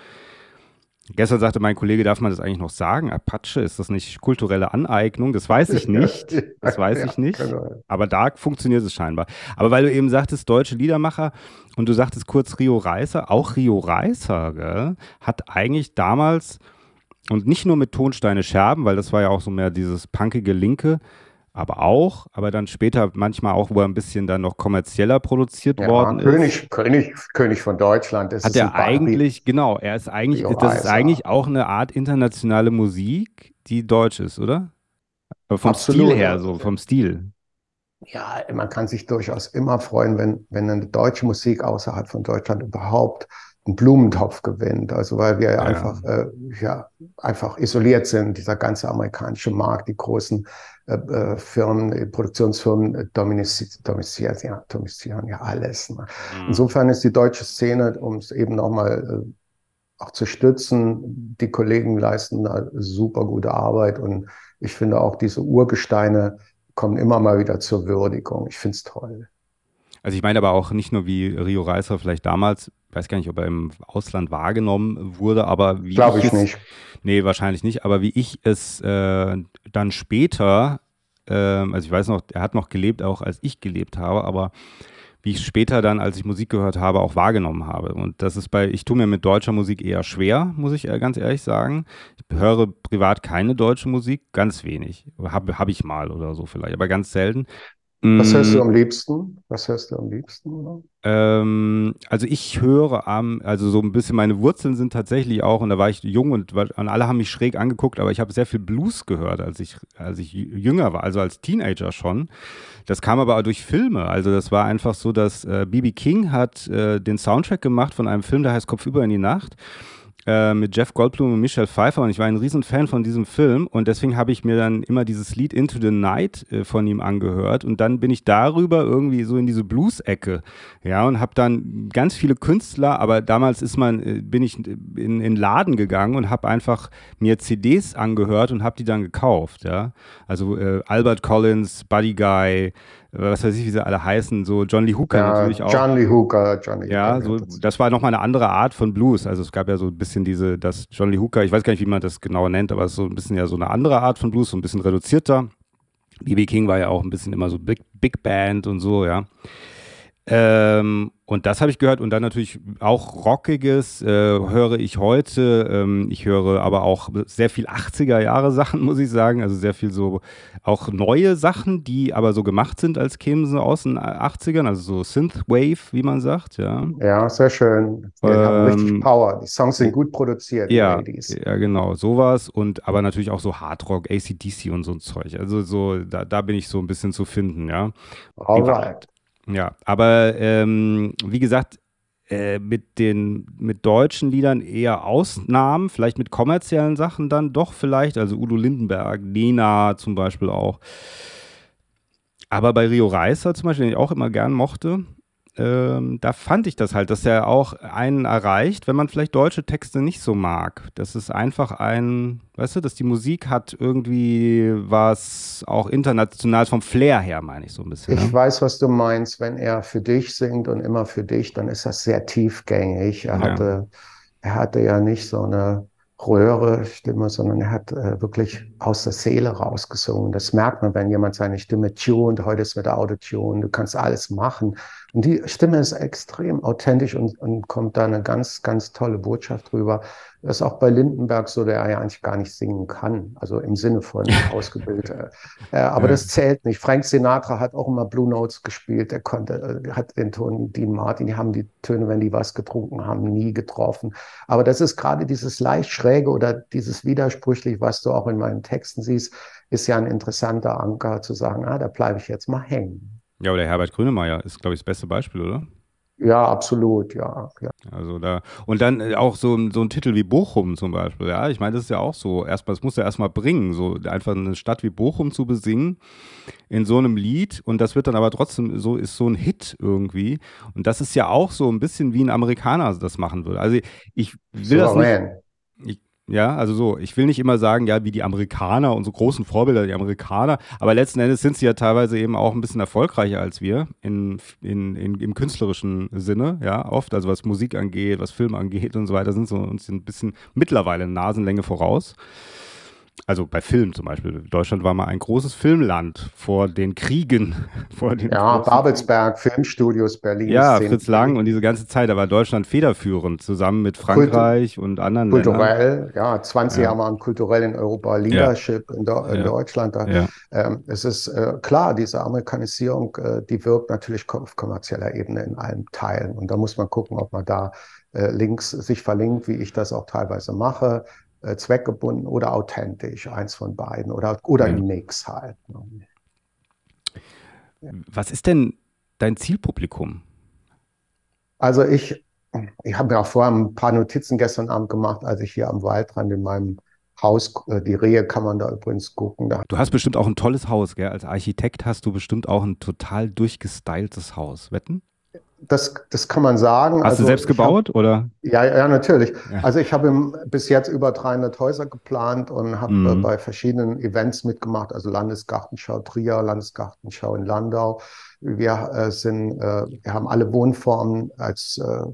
Gestern sagte mein Kollege, darf man das eigentlich noch sagen? Apache, ist das nicht kulturelle Aneignung? Das weiß ich nicht. Das weiß ich nicht. Aber da funktioniert es scheinbar. Aber weil du eben sagtest, deutsche Liedermacher und du sagtest kurz Rio Reiser, auch Rio Reiser gell, hat eigentlich damals und nicht nur mit Tonsteine Scherben, weil das war ja auch so mehr dieses punkige Linke, aber auch, aber dann später manchmal auch, wo er ein bisschen dann noch kommerzieller produziert ja, worden König, ist. König, König von Deutschland. Das hat er eigentlich, genau, er ist eigentlich, das ist eigentlich auch eine Art internationale Musik, die deutsch ist, oder? vom Absolut. Stil her, so vom Stil. Ja, man kann sich durchaus immer freuen, wenn, wenn eine deutsche Musik außerhalb von Deutschland überhaupt einen Blumentopf gewinnt. Also weil wir ja. einfach, äh, ja, einfach isoliert sind. Dieser ganze amerikanische Markt, die großen äh, äh Firmen, Produktionsfirmen domestizieren, ja, domestizieren ja alles. Ne? Mhm. Insofern ist die deutsche Szene, um es eben nochmal äh, auch zu stützen, die Kollegen leisten da super gute Arbeit und ich finde auch diese Urgesteine kommen immer mal wieder zur Würdigung. Ich finde es toll. Also ich meine aber auch nicht nur wie Rio Reiser vielleicht damals, weiß gar nicht, ob er im Ausland wahrgenommen wurde, aber wie Glaube ich, ich es, nicht. Nee, wahrscheinlich nicht, aber wie ich es äh, dann später, äh, also ich weiß noch, er hat noch gelebt, auch als ich gelebt habe, aber wie ich später dann, als ich Musik gehört habe, auch wahrgenommen habe. Und das ist bei, ich tue mir mit deutscher Musik eher schwer, muss ich ganz ehrlich sagen. Ich höre privat keine deutsche Musik, ganz wenig. Habe hab ich mal oder so vielleicht, aber ganz selten. Was hörst du mm. am liebsten? Was hörst du am liebsten? Ähm, also ich höre am, also so ein bisschen meine Wurzeln sind tatsächlich auch, und da war ich jung und, und alle haben mich schräg angeguckt, aber ich habe sehr viel Blues gehört, als ich, als ich jünger war, also als Teenager schon. Das kam aber auch durch Filme. Also das war einfach so, dass äh, BB King hat äh, den Soundtrack gemacht von einem Film, der heißt Kopfüber in die Nacht. Äh, mit Jeff Goldblum und Michelle Pfeiffer und ich war ein riesen Fan von diesem Film und deswegen habe ich mir dann immer dieses Lied Into the Night äh, von ihm angehört und dann bin ich darüber irgendwie so in diese Blues-Ecke, ja, und habe dann ganz viele Künstler, aber damals ist man, äh, bin ich in, in Laden gegangen und habe einfach mir CDs angehört und habe die dann gekauft, ja, also äh, Albert Collins, Buddy Guy, was weiß ich, wie sie alle heißen, so John Lee Hooker ja, natürlich auch. John Lee Hooker, John Lee Ja, so, das war nochmal eine andere Art von Blues. Also es gab ja so ein bisschen diese, das John Lee Hooker, ich weiß gar nicht, wie man das genauer nennt, aber es ist so ein bisschen ja so eine andere Art von Blues, so ein bisschen reduzierter. B.B. King war ja auch ein bisschen immer so Big, Big Band und so, ja. Ähm, und das habe ich gehört und dann natürlich auch Rockiges äh, höre ich heute. Ähm, ich höre aber auch sehr viel 80er Jahre Sachen, muss ich sagen. Also sehr viel so auch neue Sachen, die aber so gemacht sind, als kämen sie aus den 80ern. Also so Synthwave, wie man sagt, ja. Ja, sehr schön. Die ähm, haben richtig Power. Die Songs sind gut produziert. Ja, ja, genau, sowas. Und aber natürlich auch so Hardrock, ACDC und so ein Zeug. Also so, da, da bin ich so ein bisschen zu finden, ja. Alright. Ja, aber ähm, wie gesagt, äh, mit den mit deutschen Liedern eher Ausnahmen, vielleicht mit kommerziellen Sachen dann doch vielleicht, also Udo Lindenberg, Nena zum Beispiel auch. Aber bei Rio Reiser zum Beispiel, den ich auch immer gern mochte, ähm, da fand ich das halt, dass er auch einen erreicht, wenn man vielleicht deutsche Texte nicht so mag. Das ist einfach ein, weißt du, dass die Musik hat irgendwie was auch international vom Flair her, meine ich so ein bisschen. Ich ne? weiß, was du meinst. Wenn er für dich singt und immer für dich, dann ist das sehr tiefgängig. Er ja. hatte, er hatte ja nicht so eine Röhre Stimme, sondern er hat äh, wirklich aus der Seele rausgesungen. Das merkt man, wenn jemand seine Stimme tuned. Heute ist mit Autotune. Du kannst alles machen. Und die Stimme ist extrem authentisch und, und kommt da eine ganz, ganz tolle Botschaft drüber. Das ist auch bei Lindenberg so, der ja eigentlich gar nicht singen kann, also im Sinne von ausgebildet. Äh, aber ja. das zählt nicht. Frank Sinatra hat auch immer Blue Notes gespielt. Er konnte, äh, hat den Ton Dean Martin, die haben die Töne, wenn die was getrunken haben, nie getroffen. Aber das ist gerade dieses leicht schräge oder dieses widersprüchlich, was du auch in meinen Texten siehst, ist ja ein interessanter Anker zu sagen, ah, da bleibe ich jetzt mal hängen. Ja, oder Herbert Grönemeyer ist, glaube ich, das beste Beispiel, oder? Ja, absolut, ja, ja. Also da, und dann äh, auch so, so ein Titel wie Bochum zum Beispiel, ja. Ich meine, das ist ja auch so, erstmal, das muss ja erstmal bringen, so einfach eine Stadt wie Bochum zu besingen in so einem Lied und das wird dann aber trotzdem so, ist so ein Hit irgendwie. Und das ist ja auch so ein bisschen wie ein Amerikaner das machen würde. Also ich will so, das nicht. Ich, ja, also so, ich will nicht immer sagen, ja, wie die Amerikaner, unsere großen Vorbilder, die Amerikaner, aber letzten Endes sind sie ja teilweise eben auch ein bisschen erfolgreicher als wir in, in, in, im künstlerischen Sinne, ja, oft, also was Musik angeht, was Film angeht und so weiter, sind so uns ein bisschen mittlerweile Nasenlänge voraus also bei Film zum Beispiel. Deutschland war mal ein großes Filmland vor den Kriegen. Vor den ja, Babelsberg, Filmstudios, Berlin. Ja, Fritz Lang und diese ganze Zeit, da war Deutschland federführend, zusammen mit Frankreich Kultu und anderen Kulturell, Ländern. ja, 20 ja. Jahre waren kulturell in Europa Leadership ja. in, in ja. Deutschland. Da, ähm, es ist äh, klar, diese Amerikanisierung, äh, die wirkt natürlich auf kommerzieller Ebene in allen Teilen. Und da muss man gucken, ob man da äh, Links sich verlinkt, wie ich das auch teilweise mache äh, zweckgebunden oder authentisch, eins von beiden oder, oder ja. ein Mix halt. Ne? Was ist denn dein Zielpublikum? Also ich ich habe mir auch vorher ein paar Notizen gestern Abend gemacht, als ich hier am Waldrand in meinem Haus, äh, die Rehe kann man da übrigens gucken. Da du hast bestimmt auch ein tolles Haus, gell? Als Architekt hast du bestimmt auch ein total durchgestyltes Haus. Wetten? Das, das kann man sagen. Hast also, du selbst gebaut hab, oder? Ja, ja, natürlich. Ja. Also ich habe bis jetzt über 300 Häuser geplant und habe mhm. bei verschiedenen Events mitgemacht, also Landesgartenschau Trier, Landesgartenschau in Landau. Wir äh, sind, äh, wir haben alle Wohnformen als äh,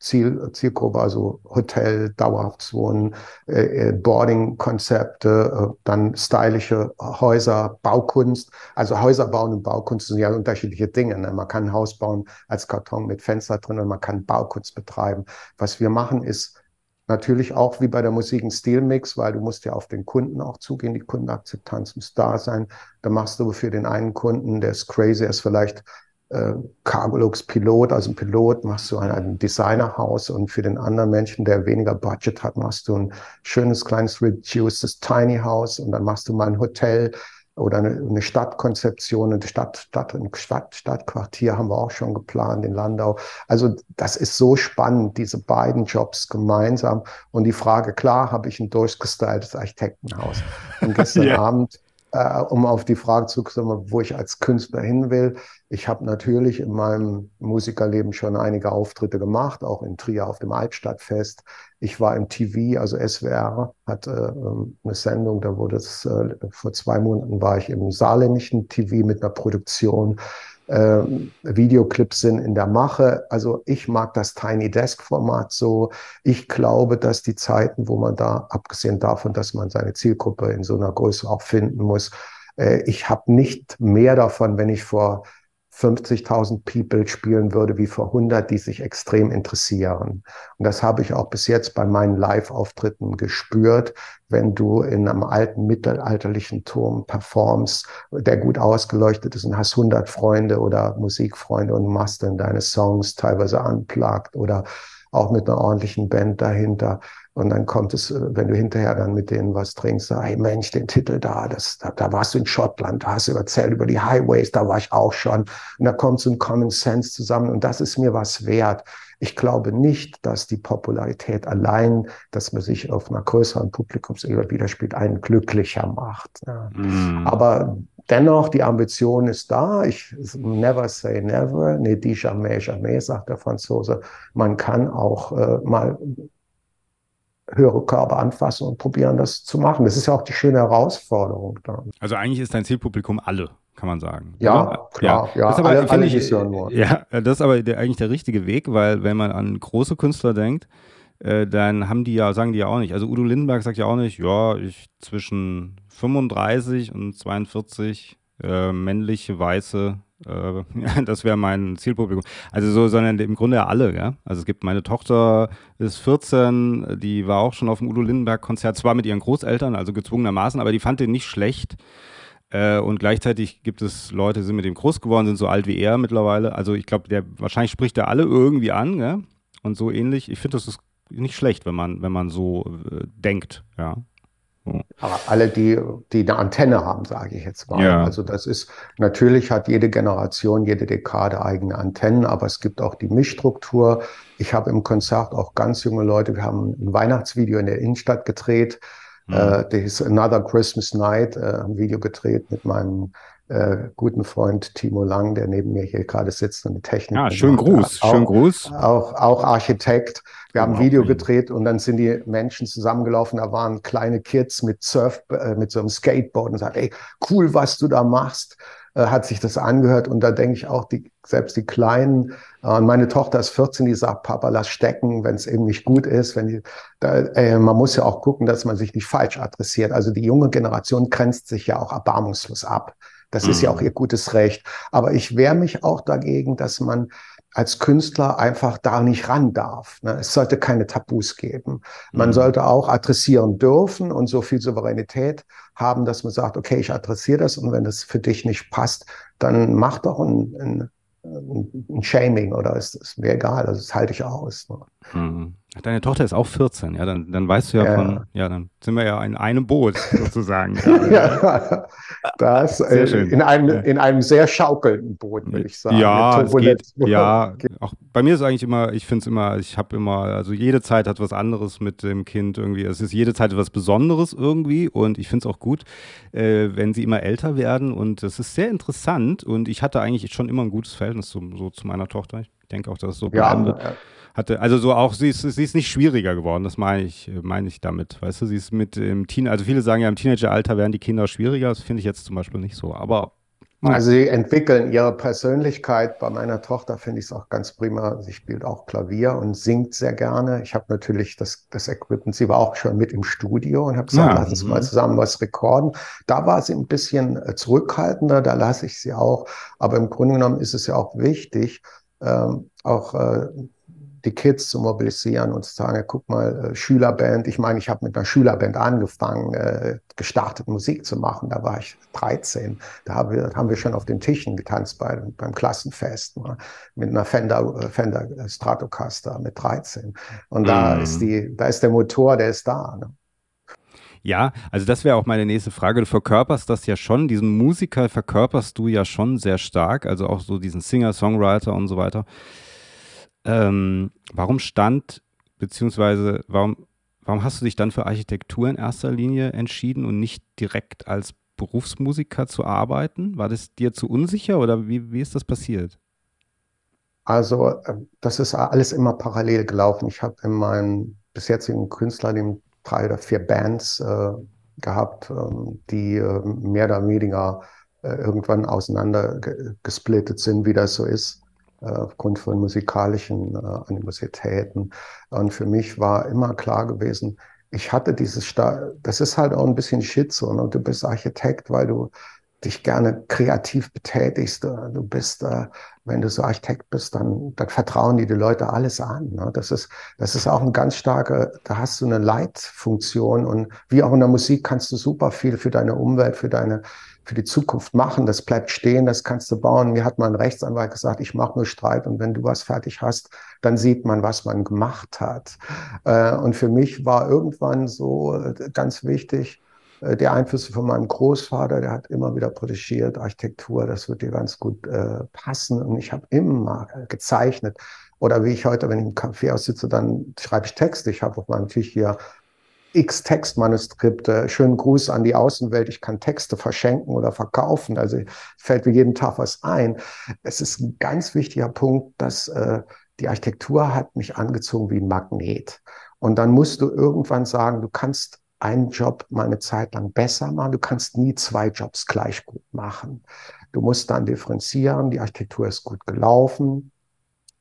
Ziel, Zielgruppe, also Hotel, dauerhaftes Wohnen, äh, äh, Boarding-Konzepte, äh, dann stylische Häuser, Baukunst. Also Häuser bauen und Baukunst sind ja unterschiedliche Dinge. Ne? Man kann ein Haus bauen als Karton mit Fenster drin und man kann Baukunst betreiben. Was wir machen ist natürlich auch wie bei der Musik ein Stilmix, weil du musst ja auf den Kunden auch zugehen. Die Kundenakzeptanz muss da sein. Da machst du für den einen Kunden, der ist crazy, ist vielleicht äh, Cargolux Pilot, also ein Pilot, machst du ein, ein Designerhaus und für den anderen Menschen, der weniger Budget hat, machst du ein schönes kleines reducedes Tiny House und dann machst du mal ein Hotel oder eine, eine Stadtkonzeption, eine Stadt, Stadt, ein Stadt, Stadtquartier haben wir auch schon geplant in Landau. Also das ist so spannend, diese beiden Jobs gemeinsam. Und die Frage, klar, habe ich ein durchgestyltes Architektenhaus. Und gestern yeah. Abend äh, um auf die Frage zu kommen, wo ich als Künstler hin will. Ich habe natürlich in meinem Musikerleben schon einige Auftritte gemacht, auch in Trier auf dem Altstadtfest. Ich war im TV, also SWR hat äh, ähm, eine Sendung, da wurde es, äh, vor zwei Monaten war ich im saarländischen TV mit einer Produktion äh, Videoclips sind in der Mache. Also ich mag das Tiny Desk Format so. Ich glaube, dass die Zeiten, wo man da, abgesehen davon, dass man seine Zielgruppe in so einer Größe auch finden muss, äh, ich habe nicht mehr davon, wenn ich vor 50.000 People spielen würde wie vor 100, die sich extrem interessieren. Und das habe ich auch bis jetzt bei meinen Live-Auftritten gespürt. Wenn du in einem alten mittelalterlichen Turm performst, der gut ausgeleuchtet ist und hast 100 Freunde oder Musikfreunde und machst dann deine Songs teilweise unplugged oder auch mit einer ordentlichen Band dahinter. Und dann kommt es, äh, wenn du hinterher dann mit denen was trinkst, sag, hey Mensch, den Titel da, das, da, da warst du in Schottland, da hast du erzählt über die Highways, da war ich auch schon. Und da kommt so ein Common Sense zusammen und das ist mir was wert. Ich glaube nicht, dass die Popularität allein, dass man sich auf einer größeren Publikumsebene widerspielt, einen glücklicher macht. Ja. Mm. Aber dennoch, die Ambition ist da. Ich never say never, ne dis jamais, jamais, sagt der Franzose. Man kann auch äh, mal höhere Körper anfassen und probieren, das zu machen. Das ist ja auch die schöne Herausforderung. Dann. Also eigentlich ist dein Zielpublikum alle, kann man sagen. Ja, oder? klar. Ja, ja das ist aber, alle, alle ich, Ja, das ist aber der, eigentlich der richtige Weg, weil wenn man an große Künstler denkt, äh, dann haben die ja, sagen die ja auch nicht. Also Udo Lindenberg sagt ja auch nicht, ja, ich zwischen 35 und 42 äh, männliche, weiße äh, das wäre mein Zielpublikum. Also so, sondern im Grunde alle, ja. Also es gibt meine Tochter ist 14, die war auch schon auf dem Udo Lindenberg Konzert, zwar mit ihren Großeltern, also gezwungenermaßen, aber die fand den nicht schlecht. Äh, und gleichzeitig gibt es Leute, die sind mit ihm groß geworden, sind so alt wie er mittlerweile. Also ich glaube, der wahrscheinlich spricht er alle irgendwie an, ja. Und so ähnlich. Ich finde, das ist nicht schlecht, wenn man, wenn man so äh, denkt, ja. Aber alle, die, die eine Antenne haben, sage ich jetzt mal. Ja. Also das ist, natürlich hat jede Generation, jede Dekade eigene Antennen, aber es gibt auch die Mischstruktur. Ich habe im Konzert auch ganz junge Leute, wir haben ein Weihnachtsvideo in der Innenstadt gedreht. Mhm. Äh, das ist Another Christmas Night, äh, ein Video gedreht mit meinem äh, guten Freund Timo Lang, der neben mir hier gerade sitzt und die Technik. Ah, schönen Gruß, auch, schönen Gruß. Auch, auch Architekt. Wir haben ein Video gedreht und dann sind die Menschen zusammengelaufen. Da waren kleine Kids mit Surf, äh, mit so einem Skateboard und sagen, ey, cool, was du da machst. Äh, hat sich das angehört und da denke ich auch, die, selbst die Kleinen, äh, meine Tochter ist 14, die sagt, Papa, lass stecken, wenn es eben nicht gut ist. Wenn die, da, äh, man muss ja auch gucken, dass man sich nicht falsch adressiert. Also die junge Generation grenzt sich ja auch erbarmungslos ab. Das mhm. ist ja auch mhm. ihr gutes Recht. Aber ich wehre mich auch dagegen, dass man als Künstler einfach da nicht ran darf. Ne? Es sollte keine Tabus geben. Man mhm. sollte auch adressieren dürfen und so viel Souveränität haben, dass man sagt, okay, ich adressiere das und wenn das für dich nicht passt, dann mach doch ein, ein, ein Shaming oder ist, ist mir egal. Also das halte ich aus. Ne? Mhm. Deine Tochter ist auch 14, ja, dann, dann weißt du ja, ja von, ja, dann sind wir ja in einem Boot sozusagen. ja, das äh, in, einem, in einem sehr schaukelnden Boot, würde ich sagen. Ja, geht, ja, auch bei mir ist eigentlich immer, ich finde es immer, ich habe immer, also jede Zeit hat was anderes mit dem Kind irgendwie. Es ist jede Zeit etwas Besonderes irgendwie und ich finde es auch gut, äh, wenn sie immer älter werden und es ist sehr interessant und ich hatte eigentlich schon immer ein gutes Verhältnis zu, so zu meiner Tochter. Ich denke auch, dass es so bleiben wird. Ja, hatte, also so auch, sie ist, sie ist nicht schwieriger geworden, das meine ich, meine ich damit. Weißt du, sie ist mit im Teen, also viele sagen ja, im Teenageralter werden die Kinder schwieriger, das finde ich jetzt zum Beispiel nicht so. Aber also sie entwickeln ihre Persönlichkeit. Bei meiner Tochter finde ich es auch ganz prima. Sie spielt auch Klavier und singt sehr gerne. Ich habe natürlich das, das Equipment, sie war auch schon mit im Studio und habe gesagt, ja. lass uns mal mhm. zusammen was rekorden. Da war sie ein bisschen äh, zurückhaltender, da lasse ich sie auch. Aber im Grunde genommen ist es ja auch wichtig, ähm, auch äh, die Kids zu mobilisieren und zu sagen, guck mal, äh, Schülerband. Ich meine, ich habe mit einer Schülerband angefangen, äh, gestartet Musik zu machen. Da war ich 13. Da haben wir, haben wir schon auf den Tischen getanzt bei, beim Klassenfest ne? mit einer Fender, äh, Fender Stratocaster mit 13. Und da mm. ist die, da ist der Motor, der ist da. Ne? Ja, also das wäre auch meine nächste Frage. Du verkörperst das ja schon, diesen Musiker verkörperst du ja schon sehr stark, also auch so diesen Singer, Songwriter und so weiter. Ähm, warum stand, beziehungsweise warum, warum hast du dich dann für Architektur in erster Linie entschieden und nicht direkt als Berufsmusiker zu arbeiten? War das dir zu unsicher oder wie, wie ist das passiert? Also, ähm, das ist alles immer parallel gelaufen. Ich habe in meinem bis jetzigen Künstlerleben drei oder vier Bands äh, gehabt, ähm, die äh, mehr oder weniger äh, irgendwann auseinander gesplittet sind, wie das so ist. Aufgrund von musikalischen äh, Animositäten. Und für mich war immer klar gewesen, ich hatte dieses, Sta das ist halt auch ein bisschen Schizo. Ne? Du bist Architekt, weil du dich gerne kreativ betätigst. Du bist, äh, wenn du so Architekt bist, dann, dann vertrauen die die Leute alles an. Ne? Das ist, das ist auch ein ganz starker, da hast du eine Leitfunktion und wie auch in der Musik kannst du super viel für deine Umwelt, für deine, für die Zukunft machen. Das bleibt stehen, das kannst du bauen. Mir hat mein Rechtsanwalt gesagt, ich mache nur Streit und wenn du was fertig hast, dann sieht man, was man gemacht hat. Äh, und für mich war irgendwann so äh, ganz wichtig, äh, die Einflüsse von meinem Großvater, der hat immer wieder protegiert, Architektur, das wird dir ganz gut passen. Und ich habe immer gezeichnet. Oder wie ich heute, wenn ich im Café aussitze, dann schreibe ich Texte. Ich habe auf meinem Tisch hier x Textmanuskripte. Schönen Gruß an die Außenwelt. Ich kann Texte verschenken oder verkaufen. Also fällt mir jeden Tag was ein. Es ist ein ganz wichtiger Punkt, dass äh, die Architektur hat mich angezogen wie ein Magnet. Und dann musst du irgendwann sagen, du kannst einen Job mal eine Zeit lang besser machen. Du kannst nie zwei Jobs gleich gut machen. Du musst dann differenzieren. Die Architektur ist gut gelaufen.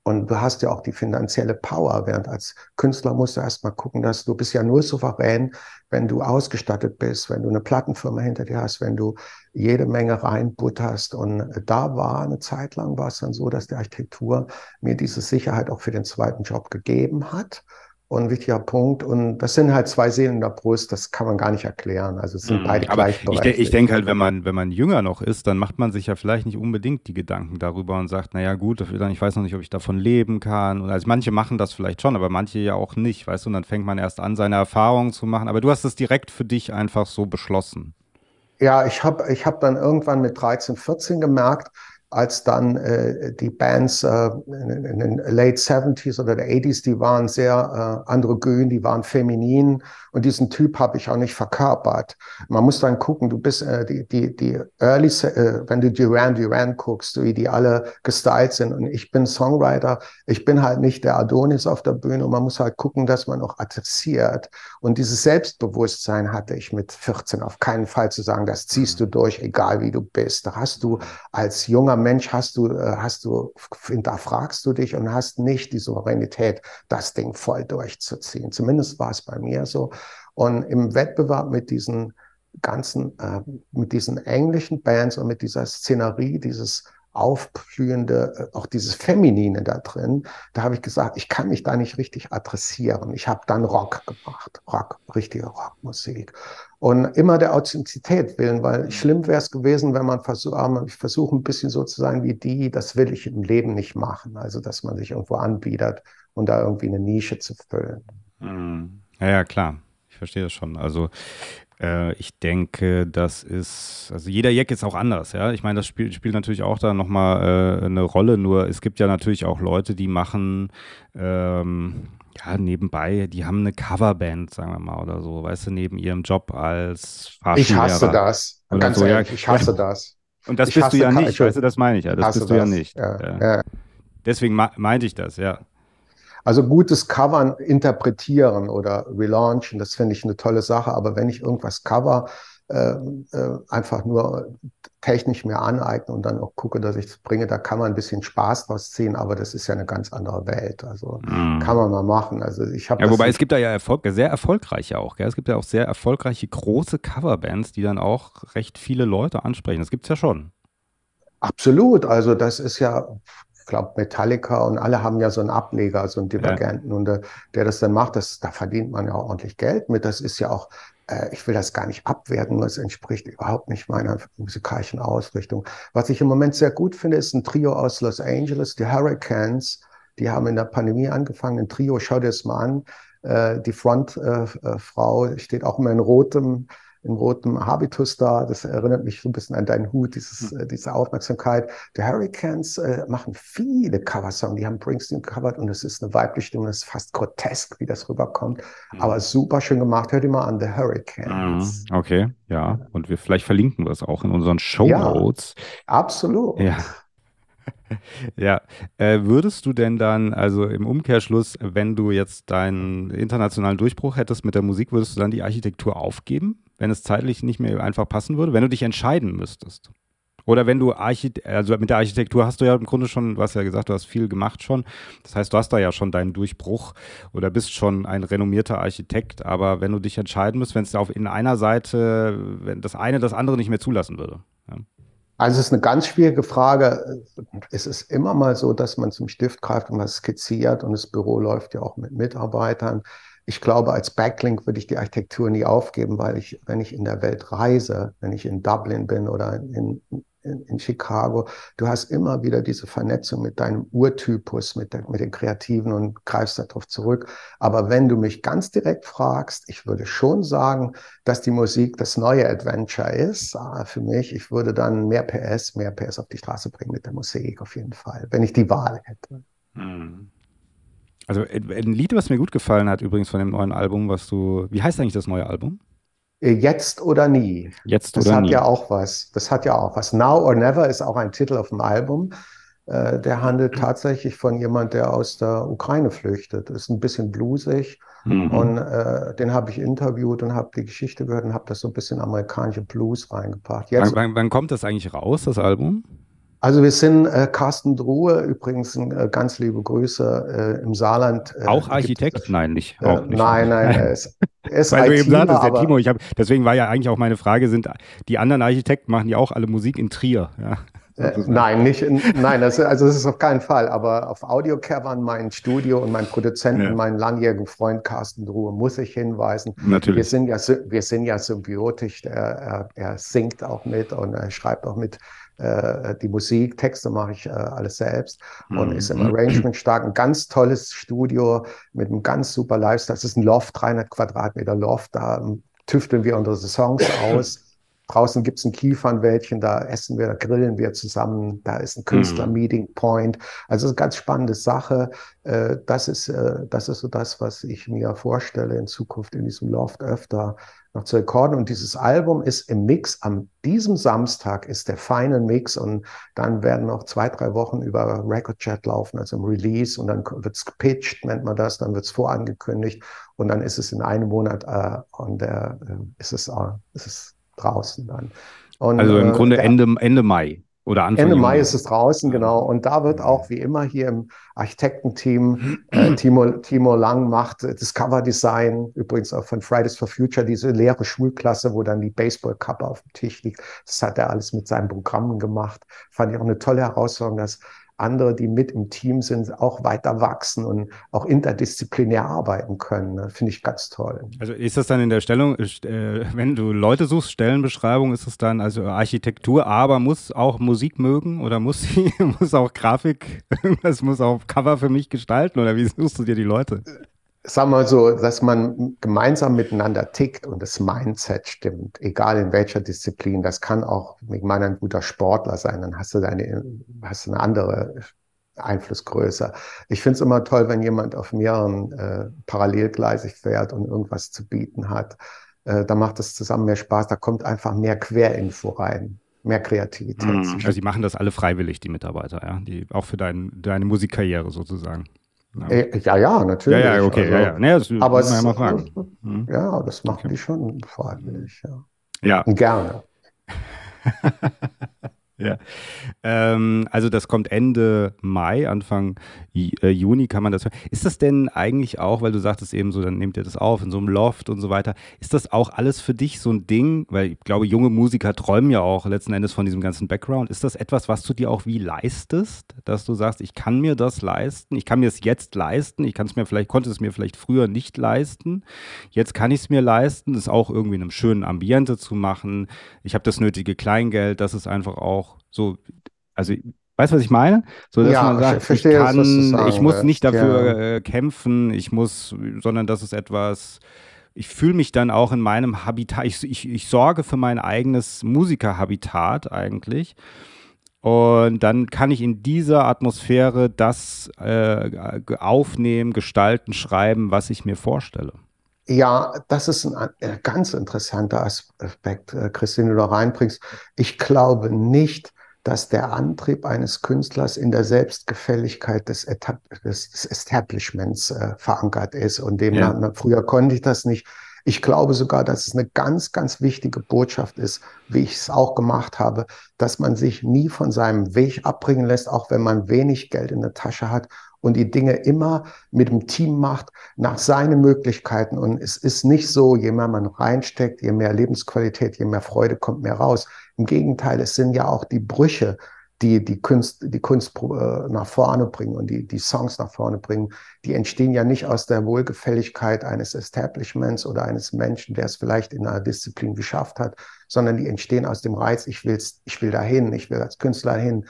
Und du hast ja auch die finanzielle Power, während als Künstler musst du erstmal gucken, dass du bist ja nur souverän, wenn du ausgestattet bist, wenn du eine Plattenfirma hinter dir hast, wenn du jede Menge reinbutterst. Und da war eine Zeit lang war es dann so, dass die Architektur mir diese Sicherheit auch für den zweiten Job gegeben hat und ein wichtiger Punkt. Und das sind halt zwei Seelen in der Brust, das kann man gar nicht erklären. Also es sind mhm, beide gleichberechtigt. Ich, ich denke halt, wenn man, wenn man jünger noch ist, dann macht man sich ja vielleicht nicht unbedingt die Gedanken darüber und sagt, naja gut, ich weiß noch nicht, ob ich davon leben kann. Und also manche machen das vielleicht schon, aber manche ja auch nicht, weißt du, und dann fängt man erst an, seine Erfahrungen zu machen. Aber du hast es direkt für dich einfach so beschlossen. Ja, ich habe ich hab dann irgendwann mit 13, 14 gemerkt, als dann äh, die Bands äh, in, den Late 70s oder der 80s, die waren sehr äh, androgyn, die waren feminin und diesen Typ habe ich auch nicht verkörpert. Man muss dann gucken, du bist äh, die, die, die Early, äh, wenn du Duran Duran guckst, wie die alle gestylt sind und ich bin Songwriter, ich bin halt nicht der Adonis auf der Bühne und man muss halt gucken, dass man auch adressiert und dieses Selbstbewusstsein hatte ich mit 14 auf keinen Fall zu sagen, das ziehst du durch, egal wie du bist. Da hast du als junger Mensch hast du, äh, hast du, da fragst du dich und hast nicht die Souveränität, das Ding voll durchzuziehen. Zumindest war es bei mir so. Und im Wettbewerb mit diesen ganzen, äh, mit diesen englischen Bands und mit dieser Szenerie, dieses aufblühende, äh, auch dieses Feminine da drin. Da habe ich gesagt, ich kann mich da nicht richtig adressieren. Ich habe dann Rock gemacht, Rock, richtige Rockmusik. Und immer der Authentizität willen, weil schlimm wäre es gewesen, wenn man versucht, ich versuche ein bisschen so zu sein wie die, das will ich im Leben nicht machen. Also, dass man sich irgendwo anbietet und da irgendwie eine Nische zu füllen. Mhm. Ja, ja, klar. Ich verstehe das schon. Also, äh, ich denke, das ist, also jeder Jack ist auch anders, ja. Ich meine, das spielt, spielt natürlich auch da nochmal äh, eine Rolle, nur es gibt ja natürlich auch Leute, die machen, ähm, ja, nebenbei, die haben eine Coverband, sagen wir mal, oder so, weißt du, neben ihrem Job als Ich hasse das. Ganz so, ehrlich, ja. ich hasse das. Und das ich bist du ja nicht, weißt du, das meine ich ja. Das bist du das. ja nicht. Ja, ja. Deswegen meinte ich das, ja. Also gutes Covern interpretieren oder relaunchen, das finde ich eine tolle Sache. Aber wenn ich irgendwas cover, äh, äh, einfach nur technisch mir aneignen und dann auch gucke, dass ich es bringe, da kann man ein bisschen Spaß draus ziehen, aber das ist ja eine ganz andere Welt. Also mm. kann man mal machen. Also ich habe ja, wobei es gibt da ja Erfolg, sehr erfolgreiche auch. Gell? Es gibt ja auch sehr erfolgreiche große Coverbands, die dann auch recht viele Leute ansprechen. Das gibt es ja schon. Absolut. Also das ist ja glaube, Metallica und alle haben ja so einen Ableger, so einen Divergenten. Ja. Und der, der das dann macht, das, da verdient man ja auch ordentlich Geld mit. Das ist ja auch, äh, ich will das gar nicht abwerten, das entspricht überhaupt nicht meiner musikalischen Ausrichtung. Was ich im Moment sehr gut finde, ist ein Trio aus Los Angeles, die Hurricanes. Die haben in der Pandemie angefangen, ein Trio, schau dir das mal an. Äh, die Frontfrau äh, steht auch immer in rotem in rotem Habitus da. Das erinnert mich so ein bisschen an deinen Hut, dieses, mhm. diese Aufmerksamkeit. Die Hurricanes äh, machen viele Coversongs. Die haben Springsteen covered und es ist eine weibliche Stimme. Es ist fast grotesk, wie das rüberkommt. Mhm. Aber super schön gemacht. Hört ihr mal an The Hurricanes. Mhm. Okay, ja. Und wir vielleicht verlinken wir es auch in unseren Show Notes. Ja, absolut. Ja. Ja, äh, würdest du denn dann, also im Umkehrschluss, wenn du jetzt deinen internationalen Durchbruch hättest mit der Musik, würdest du dann die Architektur aufgeben? wenn es zeitlich nicht mehr einfach passen würde, wenn du dich entscheiden müsstest. Oder wenn du Archite also mit der Architektur hast du ja im Grunde schon, du hast ja gesagt, du hast viel gemacht schon. Das heißt, du hast da ja schon deinen Durchbruch oder bist schon ein renommierter Architekt. Aber wenn du dich entscheiden müsst, wenn es auf in einer Seite, wenn das eine das andere nicht mehr zulassen würde. Ja. Also es ist eine ganz schwierige Frage. Es ist immer mal so, dass man zum Stift greift und was skizziert und das Büro läuft ja auch mit Mitarbeitern ich glaube, als Backlink würde ich die Architektur nie aufgeben, weil ich, wenn ich in der Welt reise, wenn ich in Dublin bin oder in, in, in Chicago, du hast immer wieder diese Vernetzung mit deinem Urtypus, mit, der, mit den Kreativen und greifst darauf zurück. Aber wenn du mich ganz direkt fragst, ich würde schon sagen, dass die Musik das neue Adventure ist äh, für mich. Ich würde dann mehr PS, mehr PS auf die Straße bringen mit der Musik auf jeden Fall, wenn ich die Wahl hätte. Mhm. Also ein Lied, was mir gut gefallen hat, übrigens von dem neuen Album, was du. Wie heißt eigentlich das neue Album? Äh, Jetzt oder nie. Jetzt das oder nie. Das hat ja auch was. Das hat ja auch was. Now or Never ist auch ein Titel auf dem Album. Äh, der handelt tatsächlich von jemand, der aus der Ukraine flüchtet. Ist ein bisschen bluesig. Mhm. Und äh, den habe ich interviewt und habe die Geschichte gehört und habe das so ein bisschen amerikanische Blues reingebracht. Jetzt, wann, wann kommt das eigentlich raus, das Album? Also wir sind äh, Carsten Druhe, übrigens äh, ganz liebe Grüße äh, im Saarland. Äh, auch Architekt? Es, nein, nicht, äh, auch nicht. Nein, nein, er ist, er ist Weil du eben sagtest, der Timo, ich hab, deswegen war ja eigentlich auch meine Frage, sind die anderen Architekten machen ja auch alle Musik in Trier, ja? Äh, nein, nicht in, nein, das, also das ist auf keinen Fall. Aber auf Audiocare waren mein Studio und mein Produzent ja. und mein langjähriger Freund Carsten Druhe, muss ich hinweisen. Natürlich. Wir sind ja, wir sind ja symbiotisch. Er, er, er singt auch mit und er schreibt auch mit äh, die Musik, Texte mache ich äh, alles selbst und mhm. ist im Arrangement stark. Ein ganz tolles Studio mit einem ganz super Lifestyle. Das ist ein Loft, 300 Quadratmeter Loft. Da tüfteln wir unsere Songs aus. Draußen gibt es ein Kiefernwäldchen, da essen wir, da grillen wir zusammen, da ist ein Künstler-Meeting mhm. Point. Also eine ganz spannende Sache. Äh, das ist, äh, das ist so das, was ich mir vorstelle in Zukunft in diesem Loft öfter noch zu rekorden. Und dieses Album ist im Mix. Am diesem Samstag ist der Final Mix und dann werden noch zwei, drei Wochen über Record Chat laufen, also im Release und dann wird es gepitcht, nennt man das, dann wird es vorangekündigt und dann ist es in einem Monat äh, und äh, ist, es, äh, ist es draußen dann. Und, also im äh, Grunde Ende, Ende Mai Oder Anfang Ende Juni. Mai ist es draußen, genau. Und da wird auch wie immer hier im Architektenteam äh, Timo, Timo Lang macht äh, das Coverdesign, übrigens auch von Fridays for Future, diese leere Schulklasse, wo dann die Baseballkappe auf dem Tisch liegt. Das hat er alles mit seinen Programmen gemacht. Fand ich auch eine tolle Herausforderung, dass andere, die mit im Team sind, auch weiter wachsen und auch interdisziplinär arbeiten können. Ne? Finde ich ganz toll. Also ist das dann in der Stellung, äh, wenn du Leute suchst, Stellenbeschreibung, ist es dann also Architektur, aber muss auch Musik mögen oder muss sie, muss auch Grafik, das muss auch Cover für mich gestalten oder wie suchst du dir die Leute? Sagen wir mal so, dass man gemeinsam miteinander tickt und das Mindset stimmt, egal in welcher Disziplin. Das kann auch, ich meine, ein guter Sportler sein, dann hast du deine, hast du eine andere Einflussgröße. Ich finde es immer toll, wenn jemand auf mehreren äh, parallelgleisig fährt und irgendwas zu bieten hat. Äh, da macht es zusammen mehr Spaß, da kommt einfach mehr Querinfo rein mehr Kreativität. Mhm. Also die machen das alle freiwillig, die Mitarbeiter, ja, die auch für dein, deine Musikkarriere sozusagen. Ja, äh, ja, ja, natürlich. Ja, ja, okay, also, ja, ja. Nee, das aber es, ja, mal fragen. Mhm. ja, das machen okay. die schon freiwillig, ja. Ja. Und gerne. Ja. Ähm, also das kommt Ende Mai, Anfang äh, Juni kann man das hören. Ist das denn eigentlich auch, weil du sagtest eben so, dann nehmt ihr das auf in so einem Loft und so weiter, ist das auch alles für dich so ein Ding, weil ich glaube, junge Musiker träumen ja auch letzten Endes von diesem ganzen Background. Ist das etwas, was du dir auch wie leistest, dass du sagst, ich kann mir das leisten, ich kann mir es jetzt leisten, ich kann es mir vielleicht, konnte es mir vielleicht früher nicht leisten, jetzt kann ich es mir leisten, es auch irgendwie in einem schönen Ambiente zu machen. Ich habe das nötige Kleingeld, das ist einfach auch so, also Weißt du, was ich meine? So, dass ja, man sagt, ich, verstehe, ich, kann, ich muss nicht dafür ja. äh, kämpfen, ich muss, sondern das ist etwas, ich fühle mich dann auch in meinem Habitat, ich, ich, ich sorge für mein eigenes Musikerhabitat eigentlich. Und dann kann ich in dieser Atmosphäre das äh, aufnehmen, gestalten, schreiben, was ich mir vorstelle. Ja, das ist ein, ein ganz interessanter Aspekt, äh, Christine, du da reinbringst. Ich glaube nicht, dass der Antrieb eines Künstlers in der Selbstgefälligkeit des, Etab des Establishments äh, verankert ist. Und demnach, ja. früher konnte ich das nicht. Ich glaube sogar, dass es eine ganz, ganz wichtige Botschaft ist, wie ich es auch gemacht habe, dass man sich nie von seinem Weg abbringen lässt, auch wenn man wenig Geld in der Tasche hat und die Dinge immer mit dem Team macht, nach seinen Möglichkeiten. Und es ist nicht so, je mehr man reinsteckt, je mehr Lebensqualität, je mehr Freude kommt mehr raus. Im Gegenteil, es sind ja auch die Brüche, die die Kunst, die Kunst äh, nach vorne bringen und die, die Songs nach vorne bringen, die entstehen ja nicht aus der Wohlgefälligkeit eines Establishments oder eines Menschen, der es vielleicht in einer Disziplin geschafft hat, sondern die entstehen aus dem Reiz, ich will's, ich will dahin, ich will als Künstler hin.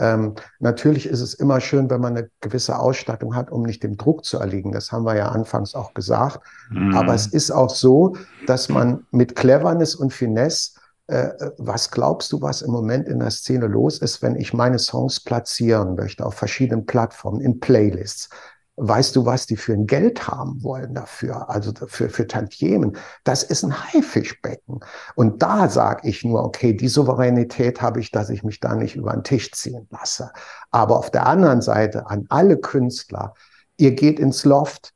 Ähm, natürlich ist es immer schön, wenn man eine gewisse Ausstattung hat, um nicht dem Druck zu erliegen. Das haben wir ja anfangs auch gesagt. Mhm. Aber es ist auch so, dass man mit Cleverness und Finesse äh, was glaubst du, was im Moment in der Szene los ist, wenn ich meine Songs platzieren möchte auf verschiedenen Plattformen, in Playlists? Weißt du, was die für ein Geld haben wollen dafür? Also für, für Tantiemen. Das ist ein Haifischbecken. Und da sage ich nur, okay, die Souveränität habe ich, dass ich mich da nicht über den Tisch ziehen lasse. Aber auf der anderen Seite an alle Künstler, ihr geht ins Loft,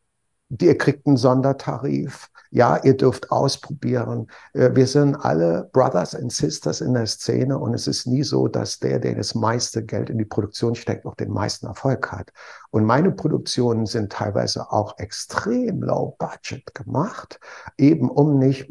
ihr kriegt einen Sondertarif, ja, ihr dürft ausprobieren. Äh, wir sind alle Brothers and Sisters in der Szene und es ist nie so, dass der, der das meiste Geld in die Produktion steckt, auch den meisten Erfolg hat. Und meine Produktionen sind teilweise auch extrem low budget gemacht, eben um nicht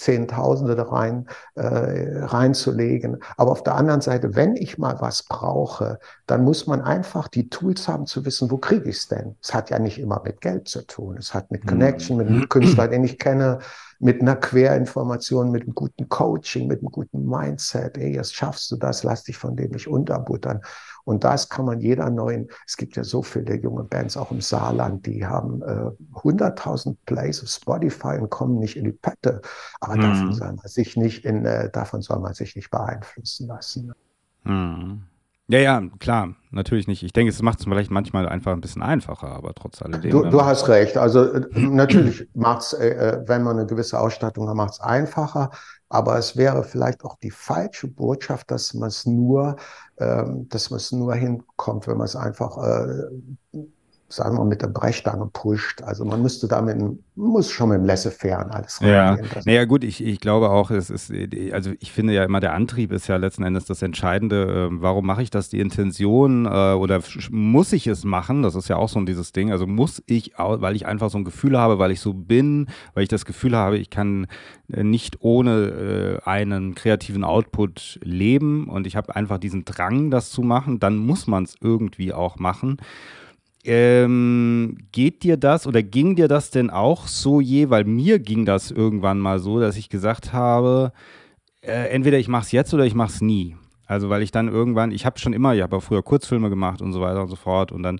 Zehntausende da rein, äh, reinzulegen. Aber auf der anderen Seite, wenn ich mal was brauche, dann muss man einfach die Tools haben zu wissen, wo kriege ich es denn? Es hat ja nicht immer mit Geld zu tun. Es hat mit Connection, mit einem Künstler, den ich kenne, mit einer Querinformation, mit einem guten Coaching, mit einem guten Mindset. Ey, jetzt schaffst du das, lass dich von dem nicht unterbuttern. Und das kann man jeder neuen, es gibt ja so viele junge Bands auch im Saarland, die haben äh, 100.000 Plays auf Spotify und kommen nicht in die Pötte. Aber mhm. davon soll man sich nicht in, äh, davon soll man sich nicht beeinflussen lassen. Mhm. Ja, ja, klar, natürlich nicht. Ich denke, es macht es vielleicht manchmal einfach ein bisschen einfacher, aber trotz alledem. Du, du hast recht. Also äh, natürlich macht es, äh, äh, wenn man eine gewisse Ausstattung hat, macht es einfacher. Aber es wäre vielleicht auch die falsche Botschaft, dass man es nur, ähm, dass man es nur hinkommt, wenn man es einfach äh, sagen wir, mit der Brechstange pusht. Also man müsste damit, muss schon mit dem Laissez-faire alles reingehen. Ja, naja gut, ich, ich glaube auch, es ist, also ich finde ja immer, der Antrieb ist ja letzten Endes das Entscheidende. Ähm, warum mache ich das? Die Intention äh, oder muss ich es machen? Das ist ja auch so dieses Ding. Also muss ich, weil ich einfach so ein Gefühl habe, weil ich so bin, weil ich das Gefühl habe, ich kann äh, nicht ohne äh, einen kreativen Output leben und ich habe einfach diesen Drang, das zu machen, dann muss man es irgendwie auch machen. Ähm, geht dir das oder ging dir das denn auch so je? Weil mir ging das irgendwann mal so, dass ich gesagt habe, äh, entweder ich mache es jetzt oder ich mache es nie. Also weil ich dann irgendwann, ich habe schon immer, ich habe auch früher Kurzfilme gemacht und so weiter und so fort und dann,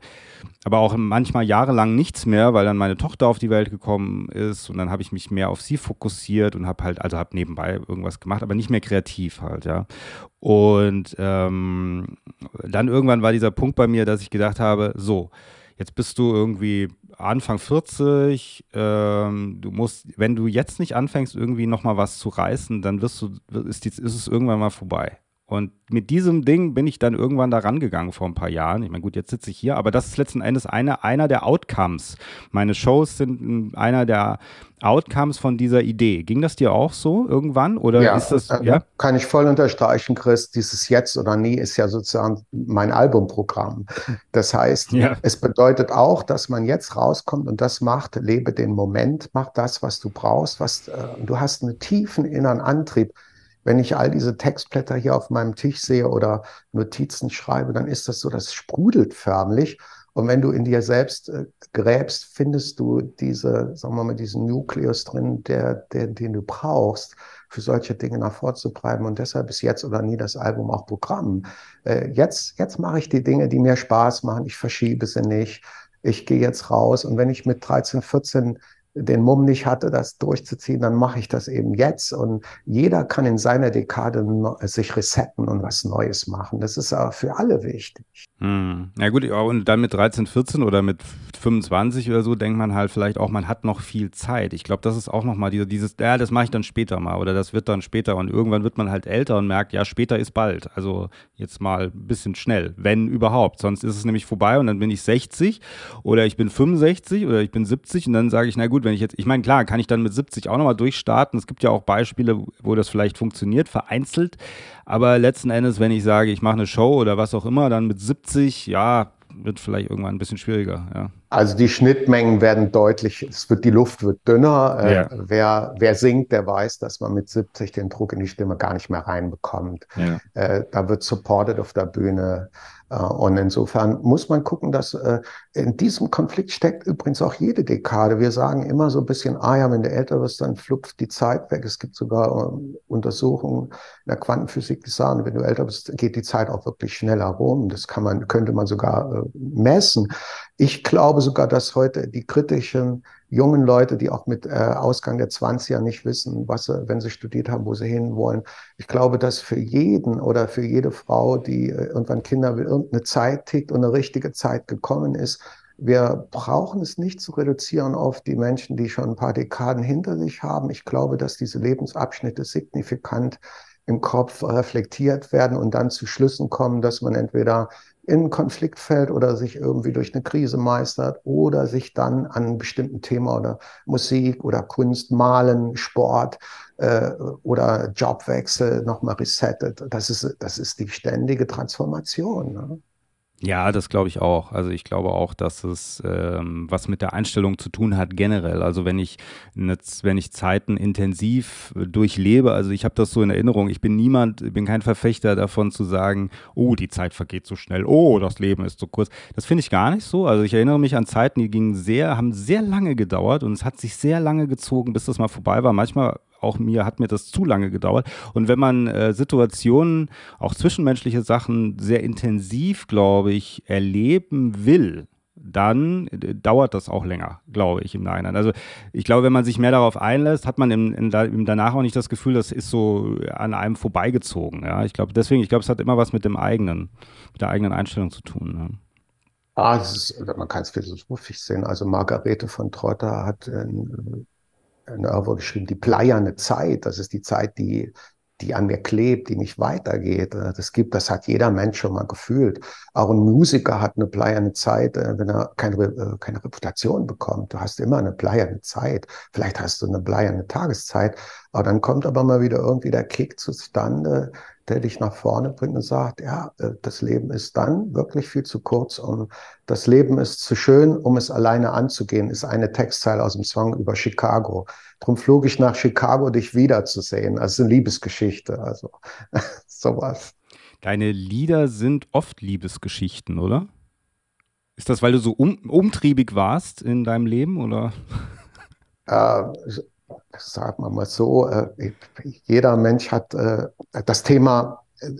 aber auch manchmal jahrelang nichts mehr, weil dann meine Tochter auf die Welt gekommen ist und dann habe ich mich mehr auf sie fokussiert und habe halt, also habe nebenbei irgendwas gemacht, aber nicht mehr kreativ halt, ja. Und ähm, dann irgendwann war dieser Punkt bei mir, dass ich gedacht habe, so, jetzt bist du irgendwie Anfang 40, ähm, du musst, wenn du jetzt nicht anfängst, irgendwie nochmal was zu reißen, dann wirst du, ist, ist es irgendwann mal vorbei. Und mit diesem Ding bin ich dann irgendwann da rangegangen vor ein paar Jahren. Ich meine, gut, jetzt sitze ich hier, aber das ist letzten Endes eine, einer der Outcomes. Meine Shows sind einer der Outcomes von dieser Idee. Ging das dir auch so irgendwann? Oder ja, ist das, äh, ja? Kann ich voll unterstreichen, Chris. Dieses Jetzt oder Nie ist ja sozusagen mein Albumprogramm. Das heißt, ja. es bedeutet auch, dass man jetzt rauskommt und das macht, lebe den Moment, mach das, was du brauchst, was, äh, du hast einen tiefen inneren Antrieb wenn ich all diese Textblätter hier auf meinem Tisch sehe oder Notizen schreibe, dann ist das so, das sprudelt förmlich. Und wenn du in dir selbst äh, gräbst, findest du diese, sagen wir mal, diesen Nukleus drin, der, der, den du brauchst, für solche Dinge nach vorzutreiben. Und deshalb ist jetzt oder nie das Album auch Programm. Äh, jetzt, jetzt mache ich die Dinge, die mir Spaß machen. Ich verschiebe sie nicht. Ich gehe jetzt raus. Und wenn ich mit 13, 14 den Mumm nicht hatte, das durchzuziehen, dann mache ich das eben jetzt. Und jeder kann in seiner Dekade sich resetten und was Neues machen. Das ist aber für alle wichtig. Hm. Ja gut, und dann mit 13, 14 oder mit 25 oder so denkt man halt vielleicht auch, man hat noch viel Zeit. Ich glaube, das ist auch nochmal diese, dieses, ja, das mache ich dann später mal oder das wird dann später. Und irgendwann wird man halt älter und merkt, ja, später ist bald. Also jetzt mal ein bisschen schnell, wenn überhaupt. Sonst ist es nämlich vorbei und dann bin ich 60 oder ich bin 65 oder ich bin 70 und dann sage ich, na gut, wenn ich jetzt, ich meine, klar, kann ich dann mit 70 auch nochmal durchstarten. Es gibt ja auch Beispiele, wo das vielleicht funktioniert, vereinzelt. Aber letzten Endes, wenn ich sage, ich mache eine Show oder was auch immer, dann mit 70, ja, wird vielleicht irgendwann ein bisschen schwieriger, ja. Also die Schnittmengen werden deutlich, es wird, die Luft wird dünner. Äh, ja. wer, wer singt, der weiß, dass man mit 70 den Druck in die Stimme gar nicht mehr reinbekommt. Ja. Äh, da wird supported auf der Bühne. Äh, und insofern muss man gucken, dass äh, in diesem Konflikt steckt übrigens auch jede Dekade. Wir sagen immer so ein bisschen, ah ja, wenn du älter wirst, dann flupft die Zeit weg. Es gibt sogar äh, Untersuchungen in der Quantenphysik, die sagen, wenn du älter bist, geht die Zeit auch wirklich schneller rum. Das kann man, könnte man sogar messen. Ich glaube sogar, dass heute die kritischen jungen Leute, die auch mit äh, Ausgang der 20er nicht wissen, was sie, wenn sie studiert haben, wo sie hinwollen. Ich glaube, dass für jeden oder für jede Frau, die äh, irgendwann Kinder will, irgendeine Zeit tickt und eine richtige Zeit gekommen ist. Wir brauchen es nicht zu reduzieren auf die Menschen, die schon ein paar Dekaden hinter sich haben. Ich glaube, dass diese Lebensabschnitte signifikant im Kopf reflektiert werden und dann zu Schlüssen kommen, dass man entweder in Konflikt fällt oder sich irgendwie durch eine Krise meistert oder sich dann an einem bestimmten Thema oder Musik oder Kunst, Malen, Sport äh, oder Jobwechsel nochmal resettet. Das ist, das ist die ständige Transformation. Ne? Ja, das glaube ich auch. Also ich glaube auch, dass es ähm, was mit der Einstellung zu tun hat generell. Also wenn ich wenn ich Zeiten intensiv durchlebe, also ich habe das so in Erinnerung. Ich bin niemand, bin kein Verfechter davon zu sagen, oh, die Zeit vergeht so schnell, oh, das Leben ist so kurz. Das finde ich gar nicht so. Also ich erinnere mich an Zeiten, die gingen sehr, haben sehr lange gedauert und es hat sich sehr lange gezogen, bis das mal vorbei war. Manchmal auch mir hat mir das zu lange gedauert. Und wenn man äh, Situationen, auch zwischenmenschliche Sachen sehr intensiv, glaube ich, erleben will, dann äh, dauert das auch länger, glaube ich, im Nachhinein. Also ich glaube, wenn man sich mehr darauf einlässt, hat man im, im danach auch nicht das Gefühl, das ist so an einem vorbeigezogen. Ja? Ich glaube, deswegen, ich glaube, es hat immer was mit dem eigenen, mit der eigenen Einstellung zu tun. Ja? Ah, ist, man kann es philosophisch sehen. Also Margarete von Trotter hat in Nervo geschrieben, die bleierne Zeit, das ist die Zeit, die die an mir klebt, die nicht weitergeht. Äh, das gibt, das hat jeder Mensch schon mal gefühlt. Auch ein Musiker hat eine bleierne Zeit, äh, wenn er keine, äh, keine Reputation bekommt. Du hast immer eine bleierne Zeit. Vielleicht hast du eine bleierne Tageszeit, aber dann kommt aber mal wieder irgendwie der Kick zustande, der dich nach vorne bringt und sagt, ja, das Leben ist dann wirklich viel zu kurz, um das Leben ist zu schön, um es alleine anzugehen, ist eine Textzeile aus dem Song über Chicago. Drum flog ich nach Chicago, dich wiederzusehen. Also eine Liebesgeschichte, also sowas. Deine Lieder sind oft Liebesgeschichten, oder? Ist das, weil du so um, umtriebig warst in deinem Leben, oder? Äh, sagen wir mal so, äh, jeder Mensch hat äh, das Thema äh,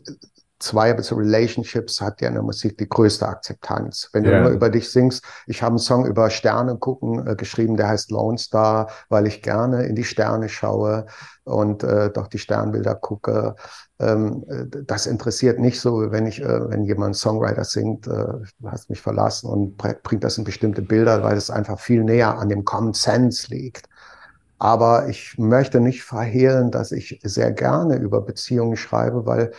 zwei also Relationships hat ja in der Musik die größte Akzeptanz. Wenn du yeah. immer über dich singst, ich habe einen Song über Sterne gucken äh, geschrieben, der heißt Lone Star, weil ich gerne in die Sterne schaue und äh, doch die Sternbilder gucke. Ähm, äh, das interessiert nicht so, wenn ich, äh, wenn jemand Songwriter singt, äh, du hast mich verlassen und bringt das in bestimmte Bilder, weil es einfach viel näher an dem Common Sense liegt. Aber ich möchte nicht verhehlen, dass ich sehr gerne über Beziehungen schreibe, weil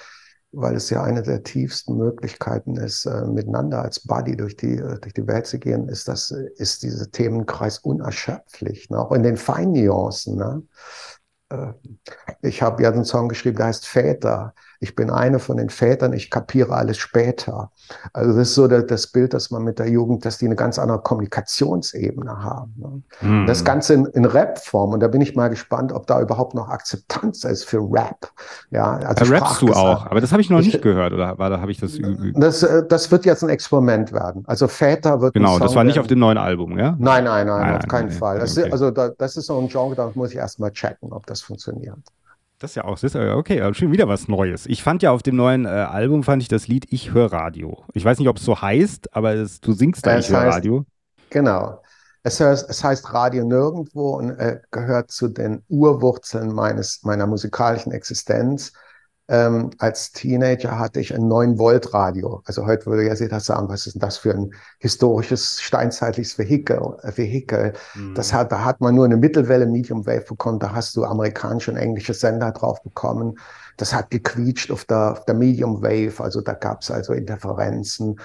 weil es ja eine der tiefsten Möglichkeiten ist, äh, miteinander als Buddy durch die, äh, durch die Welt zu gehen, ist das, ist dieser Themenkreis unerschöpflich, ne? auch in den Feinnuancen. Ne? Äh, ich habe ja einen Song geschrieben, der heißt Väter ich bin eine von den Vätern, ich kapiere alles später. Also das ist so das Bild, dass man mit der Jugend, dass die eine ganz andere Kommunikationsebene haben. Ne? Mhm. Das Ganze in, in Rap-Form. Und da bin ich mal gespannt, ob da überhaupt noch Akzeptanz ist für Rap. Ja, also da rappst du auch, aber das habe ich noch nicht gehört, oder war, da habe ich das das, äh, das wird jetzt ein Experiment werden. Also Väter wird Genau, das war nicht werden. auf dem neuen Album, ja? Nein, nein, nein, nein auf keinen nein, Fall. Okay. ist, also da, das ist so ein Genre, da muss ich erstmal checken, ob das funktioniert. Das ist ja auch, das ist, okay, schon wieder was Neues. Ich fand ja auf dem neuen äh, Album, fand ich das Lied Ich höre Radio. Ich weiß nicht, ob es so heißt, aber es, du singst da Ich höre Radio. Genau. Es heißt, es heißt Radio nirgendwo und äh, gehört zu den Urwurzeln meines, meiner musikalischen Existenz. Ähm, als Teenager hatte ich ein 9-Volt-Radio. Also heute würde ja jeder sagen, was ist denn das für ein historisches, steinzeitliches Vehikel? Äh, Vehikel. Mhm. Das hat, da hat man nur eine Mittelwelle Medium Wave bekommen. Da hast du amerikanische und englische Sender drauf bekommen. Das hat gequietscht auf der, auf der Medium Wave. Also da gab es also Interferenzen.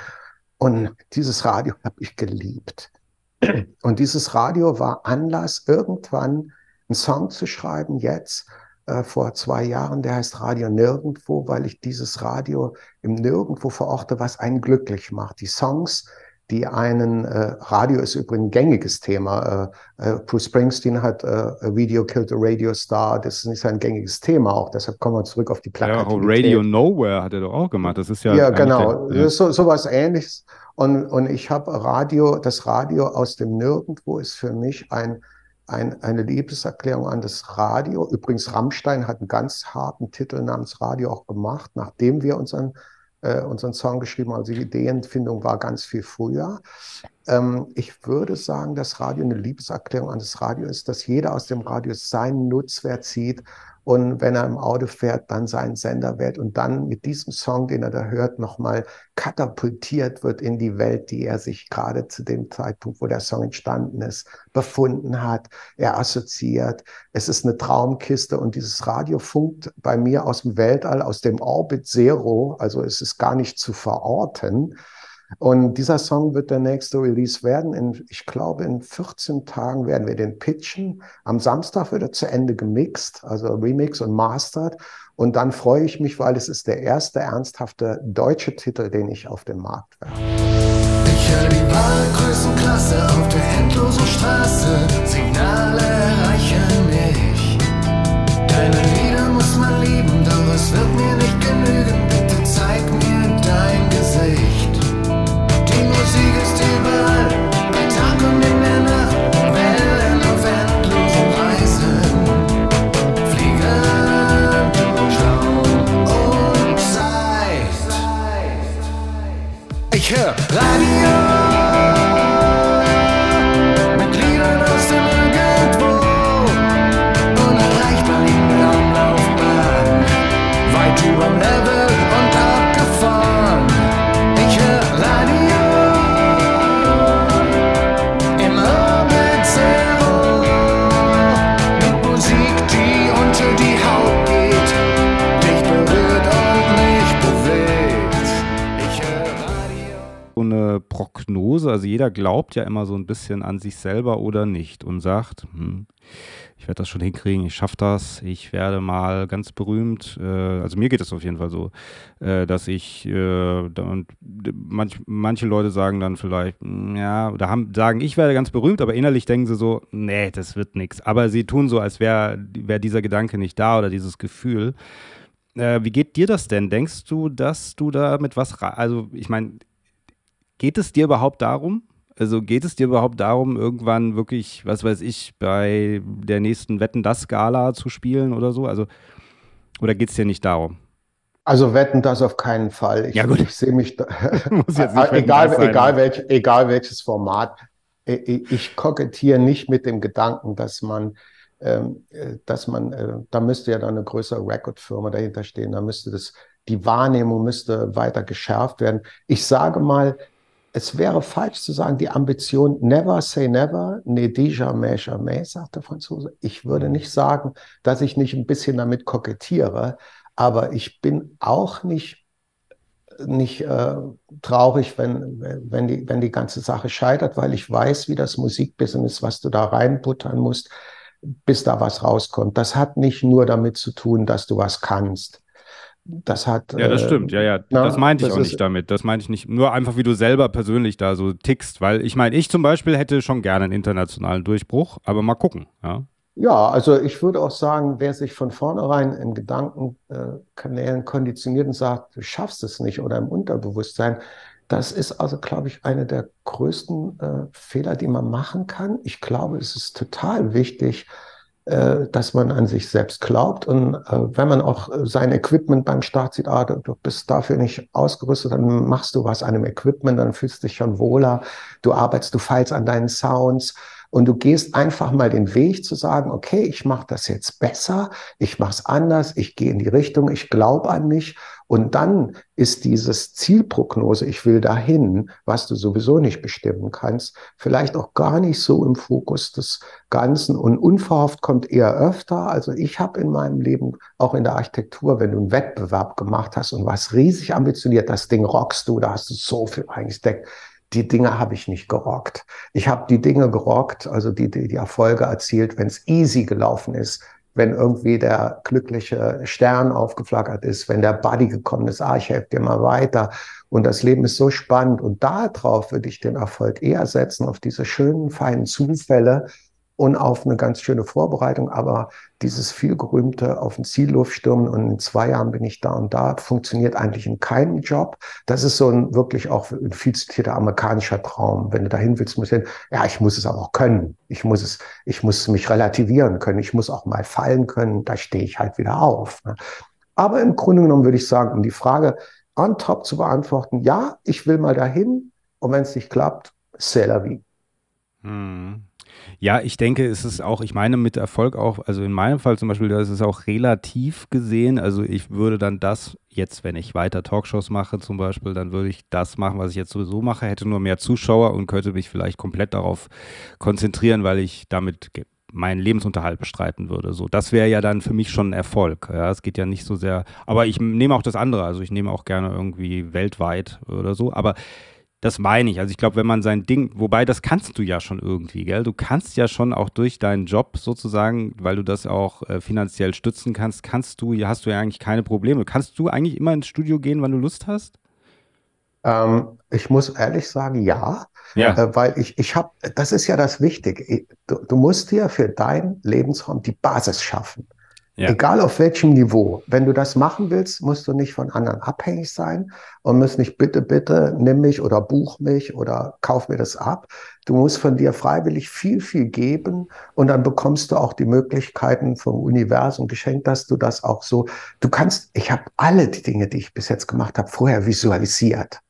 Und dieses Radio habe ich geliebt. Und dieses Radio war Anlass, irgendwann einen Song zu schreiben, jetzt, äh, vor zwei Jahren, der heißt Radio Nirgendwo, weil ich dieses Radio im Nirgendwo verorte, was einen glücklich macht. Die Songs, die einen, äh, Radio ist übrigens ein gängiges Thema. Äh, äh, Bruce Springsteen hat äh, A Video Killed a Radio Star, das ist sein gängiges Thema auch, deshalb kommen wir zurück auf die Plakativität. Ja, Radio Nowhere hat er doch auch gemacht, das ist ja... Ja, genau, der, ja. so, so was ähnliches. Und, und ich habe Radio, das Radio aus dem Nirgendwo ist für mich ein ein, eine Liebeserklärung an das Radio. Übrigens, Rammstein hat einen ganz harten Titel namens Radio auch gemacht, nachdem wir unseren, äh, unseren Song geschrieben haben. Also die Ideenfindung war ganz viel früher. Ähm, ich würde sagen, dass Radio eine Liebeserklärung an das Radio ist, dass jeder aus dem Radio seinen Nutzwert zieht und wenn er im Auto fährt, dann seinen Sender wählt und dann mit diesem Song, den er da hört, nochmal katapultiert wird in die Welt, die er sich gerade zu dem Zeitpunkt, wo der Song entstanden ist, befunden hat. Er assoziiert. Es ist eine Traumkiste und dieses Radio funkt bei mir aus dem Weltall, aus dem Orbit Zero. Also es ist gar nicht zu verorten. Und dieser Song wird der nächste Release werden. In, ich glaube, in 14 Tagen werden wir den pitchen. Am Samstag wird er zu Ende gemixt, also Remix und Mastered. Und dann freue ich mich, weil es ist der erste ernsthafte deutsche Titel, den ich auf den Markt werfe. Ich höre die Wahlgrößenklasse auf der endlosen Straße. Signale Also jeder glaubt ja immer so ein bisschen an sich selber oder nicht und sagt, hm, ich werde das schon hinkriegen, ich schaffe das, ich werde mal ganz berühmt. Äh, also mir geht es auf jeden Fall so, äh, dass ich, äh, und manch, manche Leute sagen dann vielleicht, hm, ja, oder haben, sagen, ich werde ganz berühmt, aber innerlich denken sie so, nee, das wird nichts. Aber sie tun so, als wäre wär dieser Gedanke nicht da oder dieses Gefühl. Wie geht dir das denn? Denkst du, dass du da mit was, also ich meine, geht es dir überhaupt darum? Also geht es dir überhaupt darum, irgendwann wirklich, was weiß ich, bei der nächsten Wetten das Gala zu spielen oder so? Also, oder geht es dir nicht darum? Also wetten das auf keinen Fall. Ich, ja, gut. ich sehe mich, da, egal, egal, welch, egal welches Format. Ich, ich kokettiere nicht mit dem Gedanken, dass man, ähm, äh, dass man, äh, da müsste ja dann eine größere Recordfirma dahinter stehen, da müsste das, die Wahrnehmung müsste weiter geschärft werden. Ich sage mal, es wäre falsch zu sagen, die Ambition never say never, ne jamais jamais, sagt der Franzose. Ich würde nicht sagen, dass ich nicht ein bisschen damit kokettiere, aber ich bin auch nicht, nicht äh, traurig, wenn, wenn, die, wenn die ganze Sache scheitert, weil ich weiß, wie das Musikbusiness, was du da reinbuttern musst, bis da was rauskommt. Das hat nicht nur damit zu tun, dass du was kannst das hat. Ja, das äh, stimmt, ja, ja. Na, das meinte ich auch nicht damit. Das meinte ich nicht. Nur einfach, wie du selber persönlich da so tickst. Weil ich meine, ich zum Beispiel hätte schon gerne einen internationalen Durchbruch, aber mal gucken, ja. Ja, also ich würde auch sagen, wer sich von vornherein in Gedankenkanälen konditioniert und sagt, du schaffst es nicht oder im Unterbewusstsein, das ist also, glaube ich, eine der größten äh, Fehler, die man machen kann. Ich glaube, es ist total wichtig, äh, dass man an sich selbst glaubt. Und äh, wenn man auch sein Equipment beim Start sieht, ah, du, du bist dafür nicht ausgerüstet, dann machst du was an dem Equipment, dann fühlst du dich schon wohler, du arbeitest, du feilst an deinen Sounds und du gehst einfach mal den Weg zu sagen, okay, ich mache das jetzt besser, ich mache es anders, ich gehe in die Richtung, ich glaube an mich. Und dann ist dieses Zielprognose, ich will dahin, was du sowieso nicht bestimmen kannst, vielleicht auch gar nicht so im Fokus des Ganzen. Und unverhofft kommt eher öfter. Also ich habe in meinem Leben, auch in der Architektur, wenn du einen Wettbewerb gemacht hast und was riesig ambitioniert, das Ding rockst du, da hast du so viel eingesteckt die Dinge habe ich nicht gerockt. Ich habe die Dinge gerockt, also die, die, die Erfolge erzielt, wenn es easy gelaufen ist, wenn irgendwie der glückliche Stern aufgeflackert ist, wenn der Buddy gekommen ist, ah, ich helfe dir mal weiter. Und das Leben ist so spannend. Und darauf würde ich den Erfolg eher setzen, auf diese schönen, feinen Zufälle, und auf eine ganz schöne Vorbereitung. Aber dieses vielgerühmte auf ein Zielluft stürmen und in zwei Jahren bin ich da und da, funktioniert eigentlich in keinem Job. Das ist so ein wirklich auch ein viel zitierter amerikanischer Traum. Wenn du dahin willst, musst du hin, ja, ich muss es aber auch können. Ich muss es, ich muss mich relativieren können. Ich muss auch mal fallen können. Da stehe ich halt wieder auf. Ne? Aber im Grunde genommen würde ich sagen, um die Frage on top zu beantworten, ja, ich will mal dahin. Und wenn es nicht klappt, c'est la vie. Hm. Ja, ich denke, es ist auch, ich meine mit Erfolg auch, also in meinem Fall zum Beispiel, das ist auch relativ gesehen. Also ich würde dann das jetzt, wenn ich weiter Talkshows mache zum Beispiel, dann würde ich das machen, was ich jetzt sowieso mache, hätte nur mehr Zuschauer und könnte mich vielleicht komplett darauf konzentrieren, weil ich damit meinen Lebensunterhalt bestreiten würde. So, das wäre ja dann für mich schon ein Erfolg. Ja, es geht ja nicht so sehr, aber ich nehme auch das andere, also ich nehme auch gerne irgendwie weltweit oder so, aber das meine ich. Also ich glaube, wenn man sein Ding, wobei das kannst du ja schon irgendwie, gell? Du kannst ja schon auch durch deinen Job sozusagen, weil du das auch äh, finanziell stützen kannst, kannst du, hast du ja eigentlich keine Probleme. Kannst du eigentlich immer ins Studio gehen, wann du Lust hast? Ähm, ich muss ehrlich sagen, ja. Ja. Äh, weil ich, ich habe, das ist ja das Wichtige. Du, du musst dir für deinen Lebensraum die Basis schaffen. Ja. Egal auf welchem Niveau. Wenn du das machen willst, musst du nicht von anderen abhängig sein und musst nicht bitte, bitte nimm mich oder buch mich oder kauf mir das ab. Du musst von dir freiwillig viel, viel geben und dann bekommst du auch die Möglichkeiten vom Universum geschenkt, dass du das auch so, du kannst, ich habe alle die Dinge, die ich bis jetzt gemacht habe, vorher visualisiert.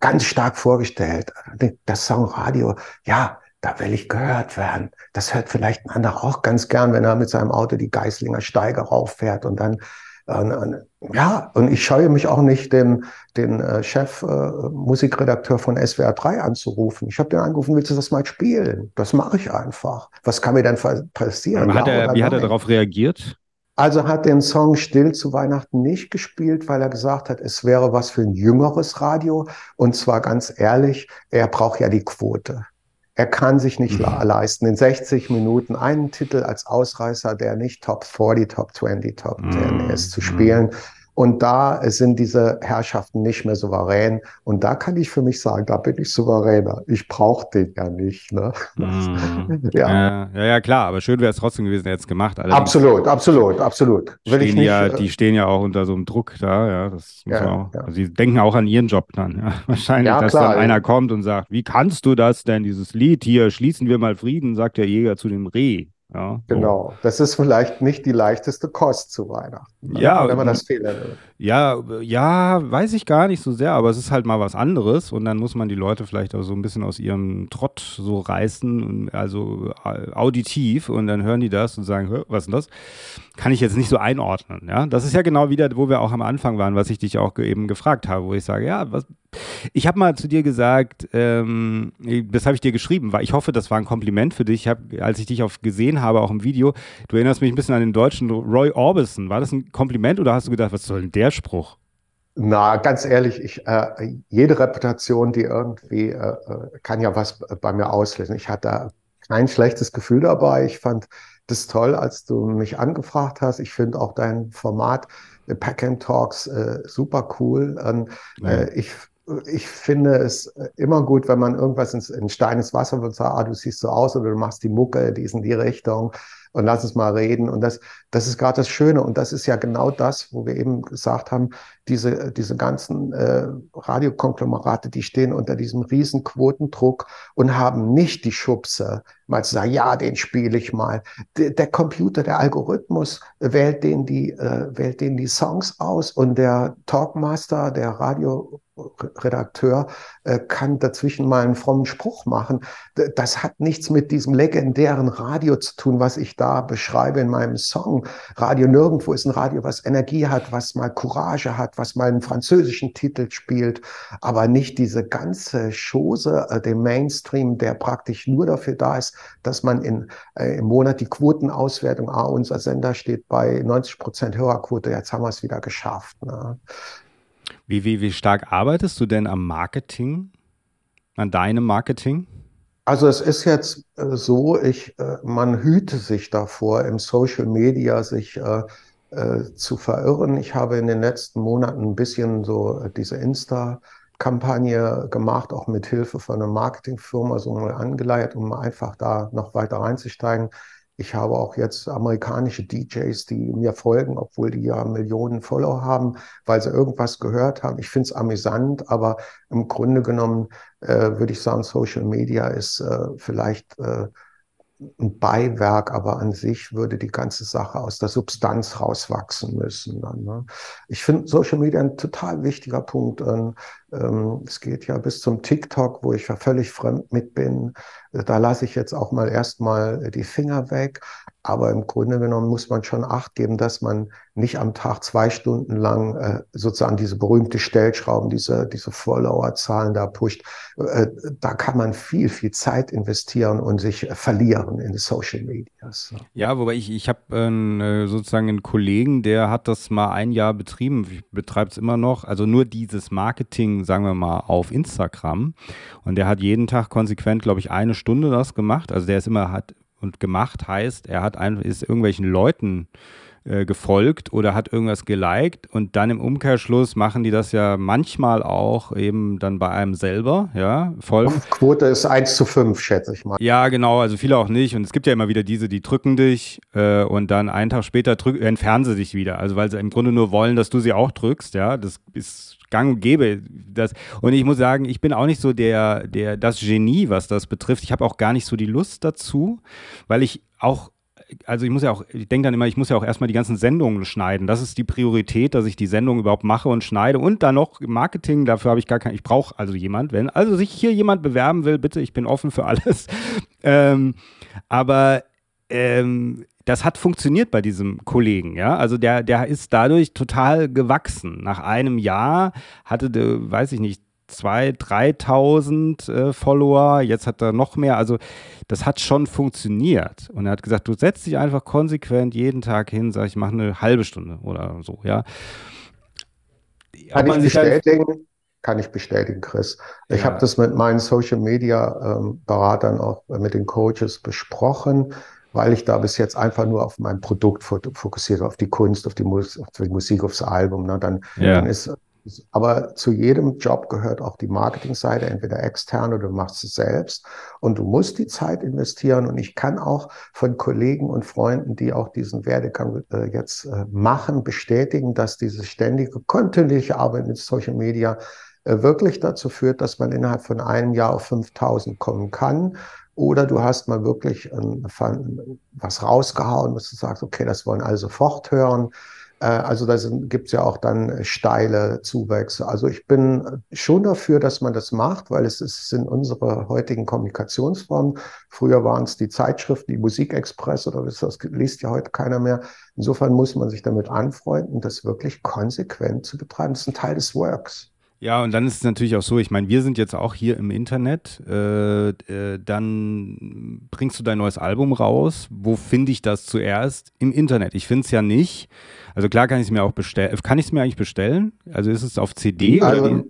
Ganz stark vorgestellt. Das Songradio, ja, da will ich gehört werden. Das hört vielleicht ein anderer auch ganz gern, wenn er mit seinem Auto die Geislinger Steige rauffährt und dann äh, ja, und ich scheue mich auch nicht, den, den äh, Chef, äh, Musikredakteur von SWR 3 anzurufen. Ich habe den angerufen, willst du das mal spielen? Das mache ich einfach. Was kann mir denn passieren? Hat er, wie hat er darauf reagiert? Also hat den Song Still zu Weihnachten nicht gespielt, weil er gesagt hat, es wäre was für ein jüngeres Radio. Und zwar ganz ehrlich, er braucht ja die Quote. Er kann sich nicht mhm. leisten, in 60 Minuten einen Titel als Ausreißer, der nicht Top 40, Top 20, Top 10 mhm. ist, zu spielen. Mhm. Und da sind diese Herrschaften nicht mehr souverän. Und da kann ich für mich sagen, da bin ich souveräner. Ich brauche den ja nicht. Ne? Mm. ja. ja. ja, klar, aber schön wäre es trotzdem gewesen, er jetzt gemacht. Allerdings absolut, absolut, absolut. Will ich nicht, ja, äh, die stehen ja auch unter so einem Druck da, ja. Das muss ja, auch, ja. Also sie denken auch an ihren Job dann, ja. Wahrscheinlich, dass klar, dann einer kommt und sagt, wie kannst du das denn, dieses Lied hier, schließen wir mal Frieden, sagt der Jäger zu dem Reh. Ja, genau. Das ist vielleicht nicht die leichteste Kost zu Weihnachten. Ne? Ja, wenn man das Fehler Ja, ja, weiß ich gar nicht so sehr, aber es ist halt mal was anderes und dann muss man die Leute vielleicht auch so ein bisschen aus ihrem Trott so reißen, also auditiv und dann hören die das und sagen, was ist denn das? Kann ich jetzt nicht so einordnen, ja? Das ist ja genau wieder, wo wir auch am Anfang waren, was ich dich auch eben gefragt habe, wo ich sage, ja, was, ich habe mal zu dir gesagt, ähm, das habe ich dir geschrieben, weil ich hoffe, das war ein Kompliment für dich. Ich hab, als ich dich auf gesehen habe, auch im Video, du erinnerst mich ein bisschen an den deutschen Roy Orbison. War das ein Kompliment oder hast du gedacht, was soll denn der Spruch? Na, ganz ehrlich, ich, äh, jede Reputation, die irgendwie, äh, äh kann ja was bei mir auslösen. Ich hatte kein schlechtes Gefühl dabei. Ich fand das toll, als du mich angefragt hast. Ich finde auch dein Format äh, Pack and Talks äh, super cool. Ähm, ja. ich ich finde es immer gut, wenn man irgendwas ins, in Stein ins Wasser wird, sagt, ah, du siehst so aus oder du machst die Mucke, die ist in die Richtung und lass uns mal reden. Und das, das ist gerade das Schöne. Und das ist ja genau das, wo wir eben gesagt haben, diese, diese ganzen äh, Radiokonglomerate, die stehen unter diesem riesen Quotendruck und haben nicht die Schubse, mal zu sagen, ja, den spiele ich mal. Der, der Computer, der Algorithmus wählt den die, äh, wählt den die Songs aus und der Talkmaster, der Radio Redakteur äh, kann dazwischen mal einen frommen Spruch machen. Das hat nichts mit diesem legendären Radio zu tun, was ich da beschreibe in meinem Song. Radio nirgendwo ist ein Radio, was Energie hat, was mal Courage hat, was mal einen französischen Titel spielt, aber nicht diese ganze Chose, äh, dem Mainstream, der praktisch nur dafür da ist, dass man in, äh, im Monat die Quotenauswertung, ah, unser Sender steht bei 90 Prozent Hörerquote, jetzt haben wir es wieder geschafft. Ne? Wie, wie, wie stark arbeitest du denn am Marketing, an deinem Marketing? Also es ist jetzt äh, so, ich, äh, man hüte sich davor, im Social Media sich äh, äh, zu verirren. Ich habe in den letzten Monaten ein bisschen so äh, diese Insta-Kampagne gemacht, auch mit Hilfe von einer Marketingfirma so mal angeleiert, um einfach da noch weiter reinzusteigen. Ich habe auch jetzt amerikanische DJs, die mir folgen, obwohl die ja Millionen Follower haben, weil sie irgendwas gehört haben. Ich finde es amüsant, aber im Grunde genommen äh, würde ich sagen, Social Media ist äh, vielleicht äh, ein Beiwerk, aber an sich würde die ganze Sache aus der Substanz rauswachsen müssen. Dann, ne? Ich finde Social Media ein total wichtiger Punkt. Ähm, es geht ja bis zum TikTok, wo ich ja völlig fremd mit bin. Da lasse ich jetzt auch mal erstmal die Finger weg. Aber im Grunde genommen muss man schon Acht geben, dass man nicht am Tag zwei Stunden lang äh, sozusagen diese berühmte Stellschrauben, diese, diese Follower-Zahlen da pusht. Äh, da kann man viel, viel Zeit investieren und sich äh, verlieren in den Social Medias. Ja, wobei ich, ich habe äh, sozusagen einen Kollegen, der hat das mal ein Jahr betrieben, betreibt es immer noch, also nur dieses Marketing, sagen wir mal, auf Instagram. Und der hat jeden Tag konsequent, glaube ich, eine Stunde das gemacht. Also der ist immer, hat und gemacht heißt, er hat einfach, ist irgendwelchen Leuten äh, gefolgt oder hat irgendwas geliked und dann im Umkehrschluss machen die das ja manchmal auch eben dann bei einem selber, ja, folgen. Quote ist 1 zu 5, schätze ich mal. Ja, genau, also viele auch nicht und es gibt ja immer wieder diese, die drücken dich äh, und dann einen Tag später drück, entfernen sie dich wieder, also weil sie im Grunde nur wollen, dass du sie auch drückst, ja, das ist gang und gäbe. Das, und ich muss sagen, ich bin auch nicht so der, der, das Genie, was das betrifft. Ich habe auch gar nicht so die Lust dazu, weil ich auch also ich muss ja auch, ich denke dann immer, ich muss ja auch erstmal die ganzen Sendungen schneiden. Das ist die Priorität, dass ich die Sendung überhaupt mache und schneide. Und dann noch Marketing, dafür habe ich gar kein, ich brauche also jemand, wenn also sich hier jemand bewerben will, bitte, ich bin offen für alles. Ähm, aber ähm, das hat funktioniert bei diesem Kollegen, ja. Also der, der ist dadurch total gewachsen. Nach einem Jahr hatte, weiß ich nicht, 2.000, 3.000 äh, Follower, jetzt hat er noch mehr. Also das hat schon funktioniert. Und er hat gesagt, du setzt dich einfach konsequent jeden Tag hin, sag ich, mache eine halbe Stunde oder so, ja. Kann ich bestätigen, kann ich bestätigen, Chris. Ich ja. habe das mit meinen Social Media ähm, Beratern auch äh, mit den Coaches besprochen, weil ich da bis jetzt einfach nur auf mein Produkt fokussiert, auf die Kunst, auf die, Mus auf die Musik, aufs Album. Ne? Dann, ja. dann ist aber zu jedem Job gehört auch die Marketingseite, entweder extern oder du machst es selbst. Und du musst die Zeit investieren. Und ich kann auch von Kollegen und Freunden, die auch diesen Werdegang äh, jetzt äh, machen, bestätigen, dass diese ständige, kontinuierliche Arbeit mit Social Media äh, wirklich dazu führt, dass man innerhalb von einem Jahr auf 5000 kommen kann. Oder du hast mal wirklich ähm, was rausgehauen, was du sagst, okay, das wollen alle sofort hören. Äh, also da gibt es ja auch dann steile Zuwächse. Also ich bin schon dafür, dass man das macht, weil es ist in unsere heutigen Kommunikationsformen. Früher waren es die Zeitschriften, die Musikexpress oder das liest ja heute keiner mehr. Insofern muss man sich damit anfreunden, das wirklich konsequent zu betreiben. Das ist ein Teil des Works. Ja, und dann ist es natürlich auch so, ich meine, wir sind jetzt auch hier im Internet, äh, äh, dann bringst du dein neues Album raus. Wo finde ich das zuerst? Im Internet. Ich finde es ja nicht. Also klar kann ich es mir auch bestellen. Kann ich es mir eigentlich bestellen? Also ist es auf CD? Also, oder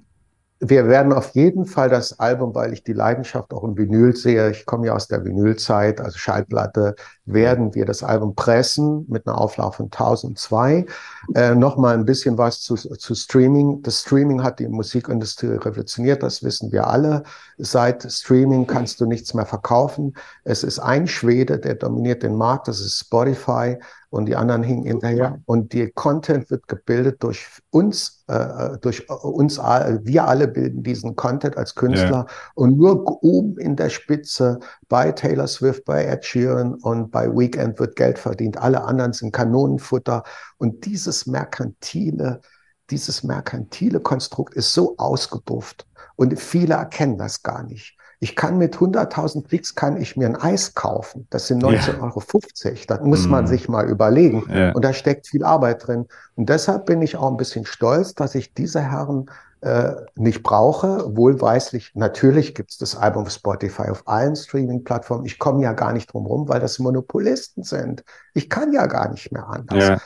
wir werden auf jeden Fall das Album, weil ich die Leidenschaft auch im Vinyl sehe, ich komme ja aus der Vinylzeit, also Schallplatte, werden wir das Album pressen mit einer Auflage von 1002. Äh, Nochmal ein bisschen was zu, zu Streaming. Das Streaming hat die Musikindustrie revolutioniert, das wissen wir alle. Seit Streaming kannst du nichts mehr verkaufen. Es ist ein Schwede, der dominiert den Markt, das ist Spotify und die anderen hingen hinterher. Und die Content wird gebildet durch uns, äh, durch uns, wir alle bilden diesen Content als Künstler ja. und nur oben in der Spitze bei Taylor Swift, bei Ed Sheeran und bei Weekend wird Geld verdient. Alle anderen sind Kanonenfutter und dieses merkantile, dieses merkantile Konstrukt ist so ausgebufft und viele erkennen das gar nicht. Ich kann mit 100.000 Klicks kann ich mir ein Eis kaufen. Das sind 19,50 ja. Euro. Das muss man mm. sich mal überlegen. Ja. Und da steckt viel Arbeit drin. Und deshalb bin ich auch ein bisschen stolz, dass ich diese Herren äh, nicht brauche. Wohlweislich, natürlich gibt es das Album auf Spotify auf allen Streaming-Plattformen. Ich komme ja gar nicht drum rum, weil das Monopolisten sind. Ich kann ja gar nicht mehr anders. Ja.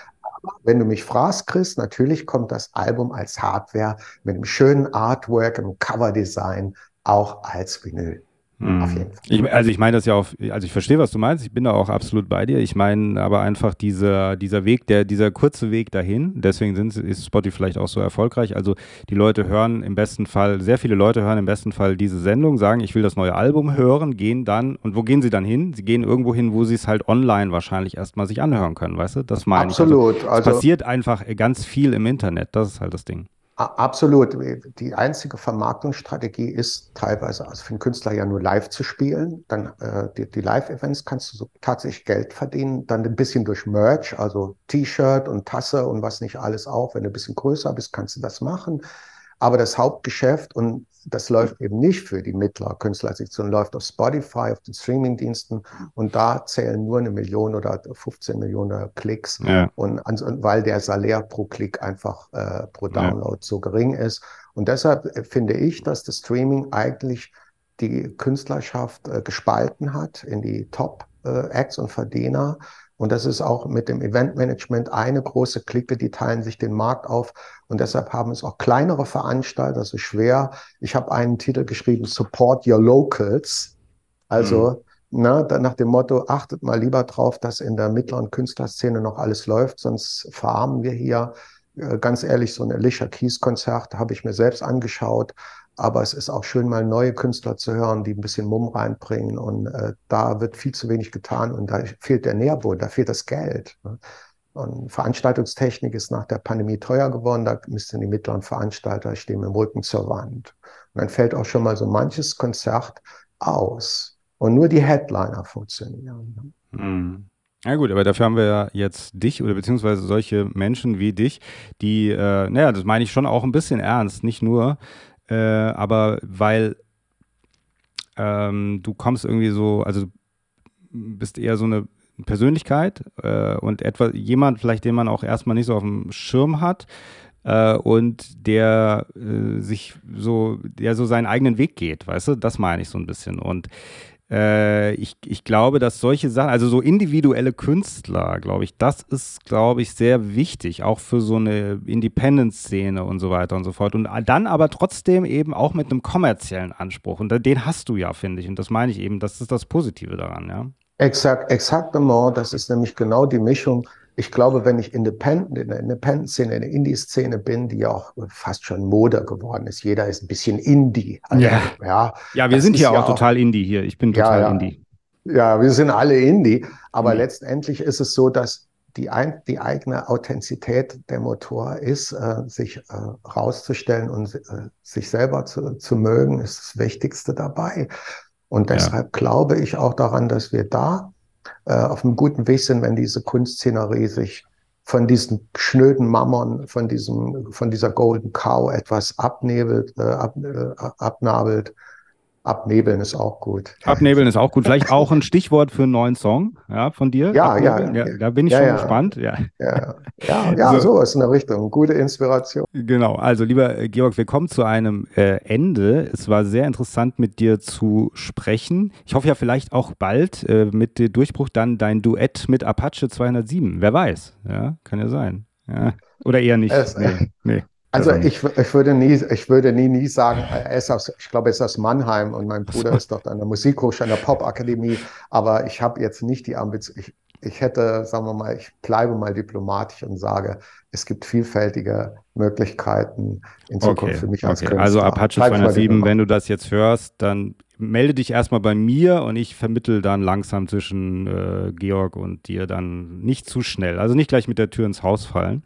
wenn du mich fragst, Chris, natürlich kommt das Album als Hardware mit einem schönen Artwork, einem Coverdesign auch als Vinyl. Hm. Ich, also ich meine das ja auch, also ich verstehe, was du meinst, ich bin da auch absolut bei dir. Ich meine aber einfach dieser, dieser Weg, der, dieser kurze Weg dahin, deswegen sind, ist Spotify vielleicht auch so erfolgreich. Also die Leute hören im besten Fall, sehr viele Leute hören im besten Fall diese Sendung, sagen, ich will das neue Album hören, gehen dann, und wo gehen sie dann hin? Sie gehen irgendwo hin, wo sie es halt online wahrscheinlich erstmal sich anhören können, weißt du? Das meine Absolut. ich. Also, also, es passiert einfach ganz viel im Internet, das ist halt das Ding. Absolut. Die einzige Vermarktungsstrategie ist teilweise, also für einen Künstler ja nur live zu spielen. Dann äh, die, die Live-Events kannst du so tatsächlich Geld verdienen. Dann ein bisschen durch Merch, also T-Shirt und Tasse und was nicht alles auch. Wenn du ein bisschen größer bist, kannst du das machen. Aber das Hauptgeschäft, und das läuft eben nicht für die Mittler sondern läuft auf Spotify, auf den Streamingdiensten und da zählen nur eine Million oder 15 Millionen Klicks. Ja. Und, und, weil der Salär pro Klick einfach äh, pro Download ja. so gering ist. Und deshalb äh, finde ich, dass das Streaming eigentlich die Künstlerschaft äh, gespalten hat in die Top-Acts äh, und Verdiener und das ist auch mit dem Eventmanagement eine große Clique, die teilen sich den Markt auf. Und deshalb haben es auch kleinere Veranstalter, das ist schwer. Ich habe einen Titel geschrieben, Support Your Locals. Also mhm. na, nach dem Motto, achtet mal lieber drauf, dass in der mittleren Künstlerszene noch alles läuft, sonst verarmen wir hier. Äh, ganz ehrlich, so ein Alicia Keys Konzert habe ich mir selbst angeschaut. Aber es ist auch schön, mal neue Künstler zu hören, die ein bisschen Mumm reinbringen. Und äh, da wird viel zu wenig getan und da fehlt der Nährboden, da fehlt das Geld. Ne? Und Veranstaltungstechnik ist nach der Pandemie teuer geworden. Da müssten die mittleren Veranstalter stehen mit dem Rücken zur Wand. Und dann fällt auch schon mal so manches Konzert aus. Und nur die Headliner funktionieren. Mhm. Ja gut, aber dafür haben wir ja jetzt dich oder beziehungsweise solche Menschen wie dich, die, äh, naja, das meine ich schon auch ein bisschen ernst, nicht nur äh, aber weil ähm, du kommst irgendwie so, also bist eher so eine Persönlichkeit äh, und etwa jemand, vielleicht den man auch erstmal nicht so auf dem Schirm hat. äh, und der äh, sich so, der so seinen eigenen Weg geht, weißt du? Das meine ich so ein bisschen. Und äh, ich, ich glaube, dass solche Sachen, also so individuelle Künstler, glaube ich, das ist, glaube ich, sehr wichtig, auch für so eine Independent-Szene und so weiter und so fort. Und dann aber trotzdem eben auch mit einem kommerziellen Anspruch. Und den hast du ja, finde ich. Und das meine ich eben, das ist das Positive daran, ja. Exakt, exaktement. Das ist nämlich genau die Mischung ich glaube, wenn ich Independent, in der Independent-Szene, in der Indie-Szene bin, die ja auch fast schon Mode geworden ist, jeder ist ein bisschen Indie. Also, ja. ja, ja, wir sind hier auch, auch total Indie hier. Ich bin total ja, Indie. Ja, wir sind alle Indie. Aber mhm. letztendlich ist es so, dass die, ein, die eigene Authentizität der Motor ist, äh, sich äh, rauszustellen und äh, sich selber zu, zu mögen, ist das Wichtigste dabei. Und deshalb ja. glaube ich auch daran, dass wir da äh, auf einem guten Weg sind, wenn diese Kunstszenerie sich von diesen schnöden Mammern, von diesem, von dieser Golden Cow etwas abnebelt, äh, ab, äh, abnabelt Abnebeln ist auch gut. Abnebeln ist auch gut. Vielleicht auch ein Stichwort für einen neuen Song ja, von dir. Ja, ja, ja, Da bin ich ja, schon ja. gespannt. Ja, ja, ja, ja so. so ist eine Richtung. Gute Inspiration. Genau. Also, lieber Georg, wir kommen zu einem äh, Ende. Es war sehr interessant, mit dir zu sprechen. Ich hoffe ja vielleicht auch bald äh, mit dem Durchbruch dann dein Duett mit Apache 207. Wer weiß. Ja, kann ja sein. Ja. Oder eher nicht. Es, nee, nee. Also ich, ich würde nie, ich würde nie, nie sagen, er ist aus, ich glaube, er ist aus Mannheim und mein Bruder ist dort an der Musikhochschule, an der Popakademie. Aber ich habe jetzt nicht die Ambition, ich, ich hätte, sagen wir mal, ich bleibe mal diplomatisch und sage, es gibt vielfältige Möglichkeiten in Zukunft okay, für mich als okay. Künstler. Also Apache 207, wenn du das jetzt hörst, dann melde dich erstmal bei mir und ich vermittel dann langsam zwischen äh, Georg und dir dann nicht zu schnell. Also nicht gleich mit der Tür ins Haus fallen.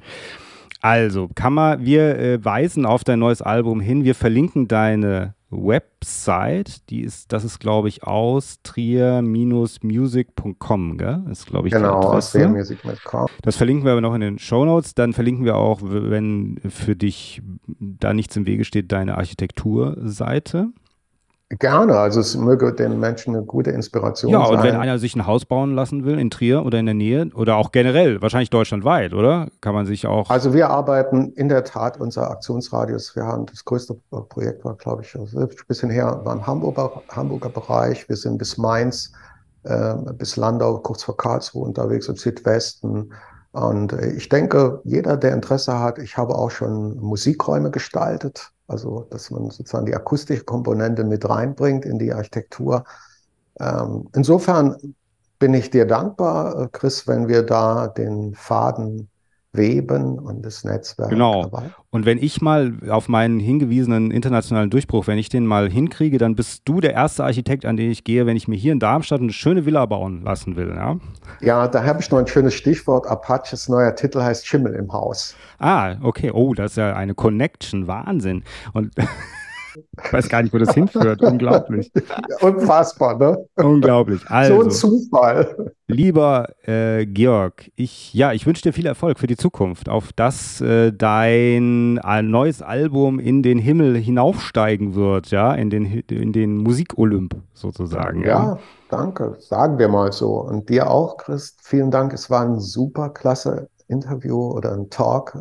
Also, kann man, wir äh, weisen auf dein neues Album hin. Wir verlinken deine Website, die ist, das ist, glaube ich, austria-music.com, gell? Ist, glaube ich, genau, austria-music.com. Das verlinken wir aber noch in den Show Notes. Dann verlinken wir auch, wenn für dich da nichts im Wege steht, deine Architekturseite. Gerne, also es möge den Menschen eine gute Inspiration ja, sein. Ja, und wenn einer sich ein Haus bauen lassen will in Trier oder in der Nähe oder auch generell, wahrscheinlich deutschlandweit, oder? Kann man sich auch. Also wir arbeiten in der Tat, unser Aktionsradius, wir haben das größte Projekt war, glaube ich, also ein bisschen her, war im Hamburger, Hamburger Bereich. Wir sind bis Mainz, äh, bis Landau, kurz vor Karlsruhe unterwegs im Südwesten. Und äh, ich denke, jeder, der Interesse hat, ich habe auch schon Musikräume gestaltet also, dass man sozusagen die akustische Komponente mit reinbringt in die Architektur. Ähm, insofern bin ich dir dankbar, äh, Chris, wenn wir da den Faden Weben und das Netzwerk. Genau. Dabei. Und wenn ich mal auf meinen hingewiesenen internationalen Durchbruch, wenn ich den mal hinkriege, dann bist du der erste Architekt, an den ich gehe, wenn ich mir hier in Darmstadt eine schöne Villa bauen lassen will. Ja, ja da habe ich noch ein schönes Stichwort. Apaches neuer Titel heißt Schimmel im Haus. Ah, okay. Oh, das ist ja eine Connection. Wahnsinn. Und Ich weiß gar nicht, wo das hinführt. Unglaublich. Unfassbar, ne? Unglaublich. Also, so ein Zufall. Lieber äh, Georg, ich, ja, ich wünsche dir viel Erfolg für die Zukunft, auf dass äh, dein ein neues Album in den Himmel hinaufsteigen wird, ja, in den, in den Musikolymp sozusagen. Ja, ja, danke. Sagen wir mal so. Und dir auch, Chris. Vielen Dank. Es war ein super klasse Interview oder ein Talk.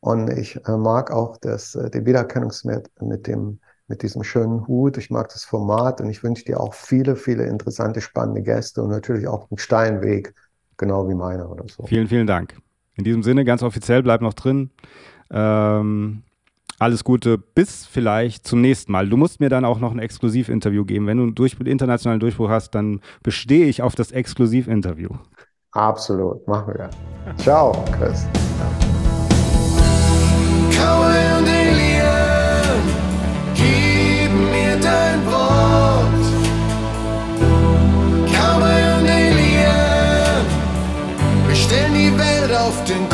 Und ich äh, mag auch das, äh, den Wiedererkennungswert mit dem mit diesem schönen Hut. Ich mag das Format und ich wünsche dir auch viele, viele interessante, spannende Gäste und natürlich auch einen steilen Weg, genau wie meiner oder so. Vielen, vielen Dank. In diesem Sinne, ganz offiziell, bleib noch drin. Ähm, alles Gute, bis vielleicht zum nächsten Mal. Du musst mir dann auch noch ein Exklusivinterview geben. Wenn du einen Durch internationalen Durchbruch hast, dann bestehe ich auf das Exklusivinterview. Absolut, machen wir. Ciao, Chris. Die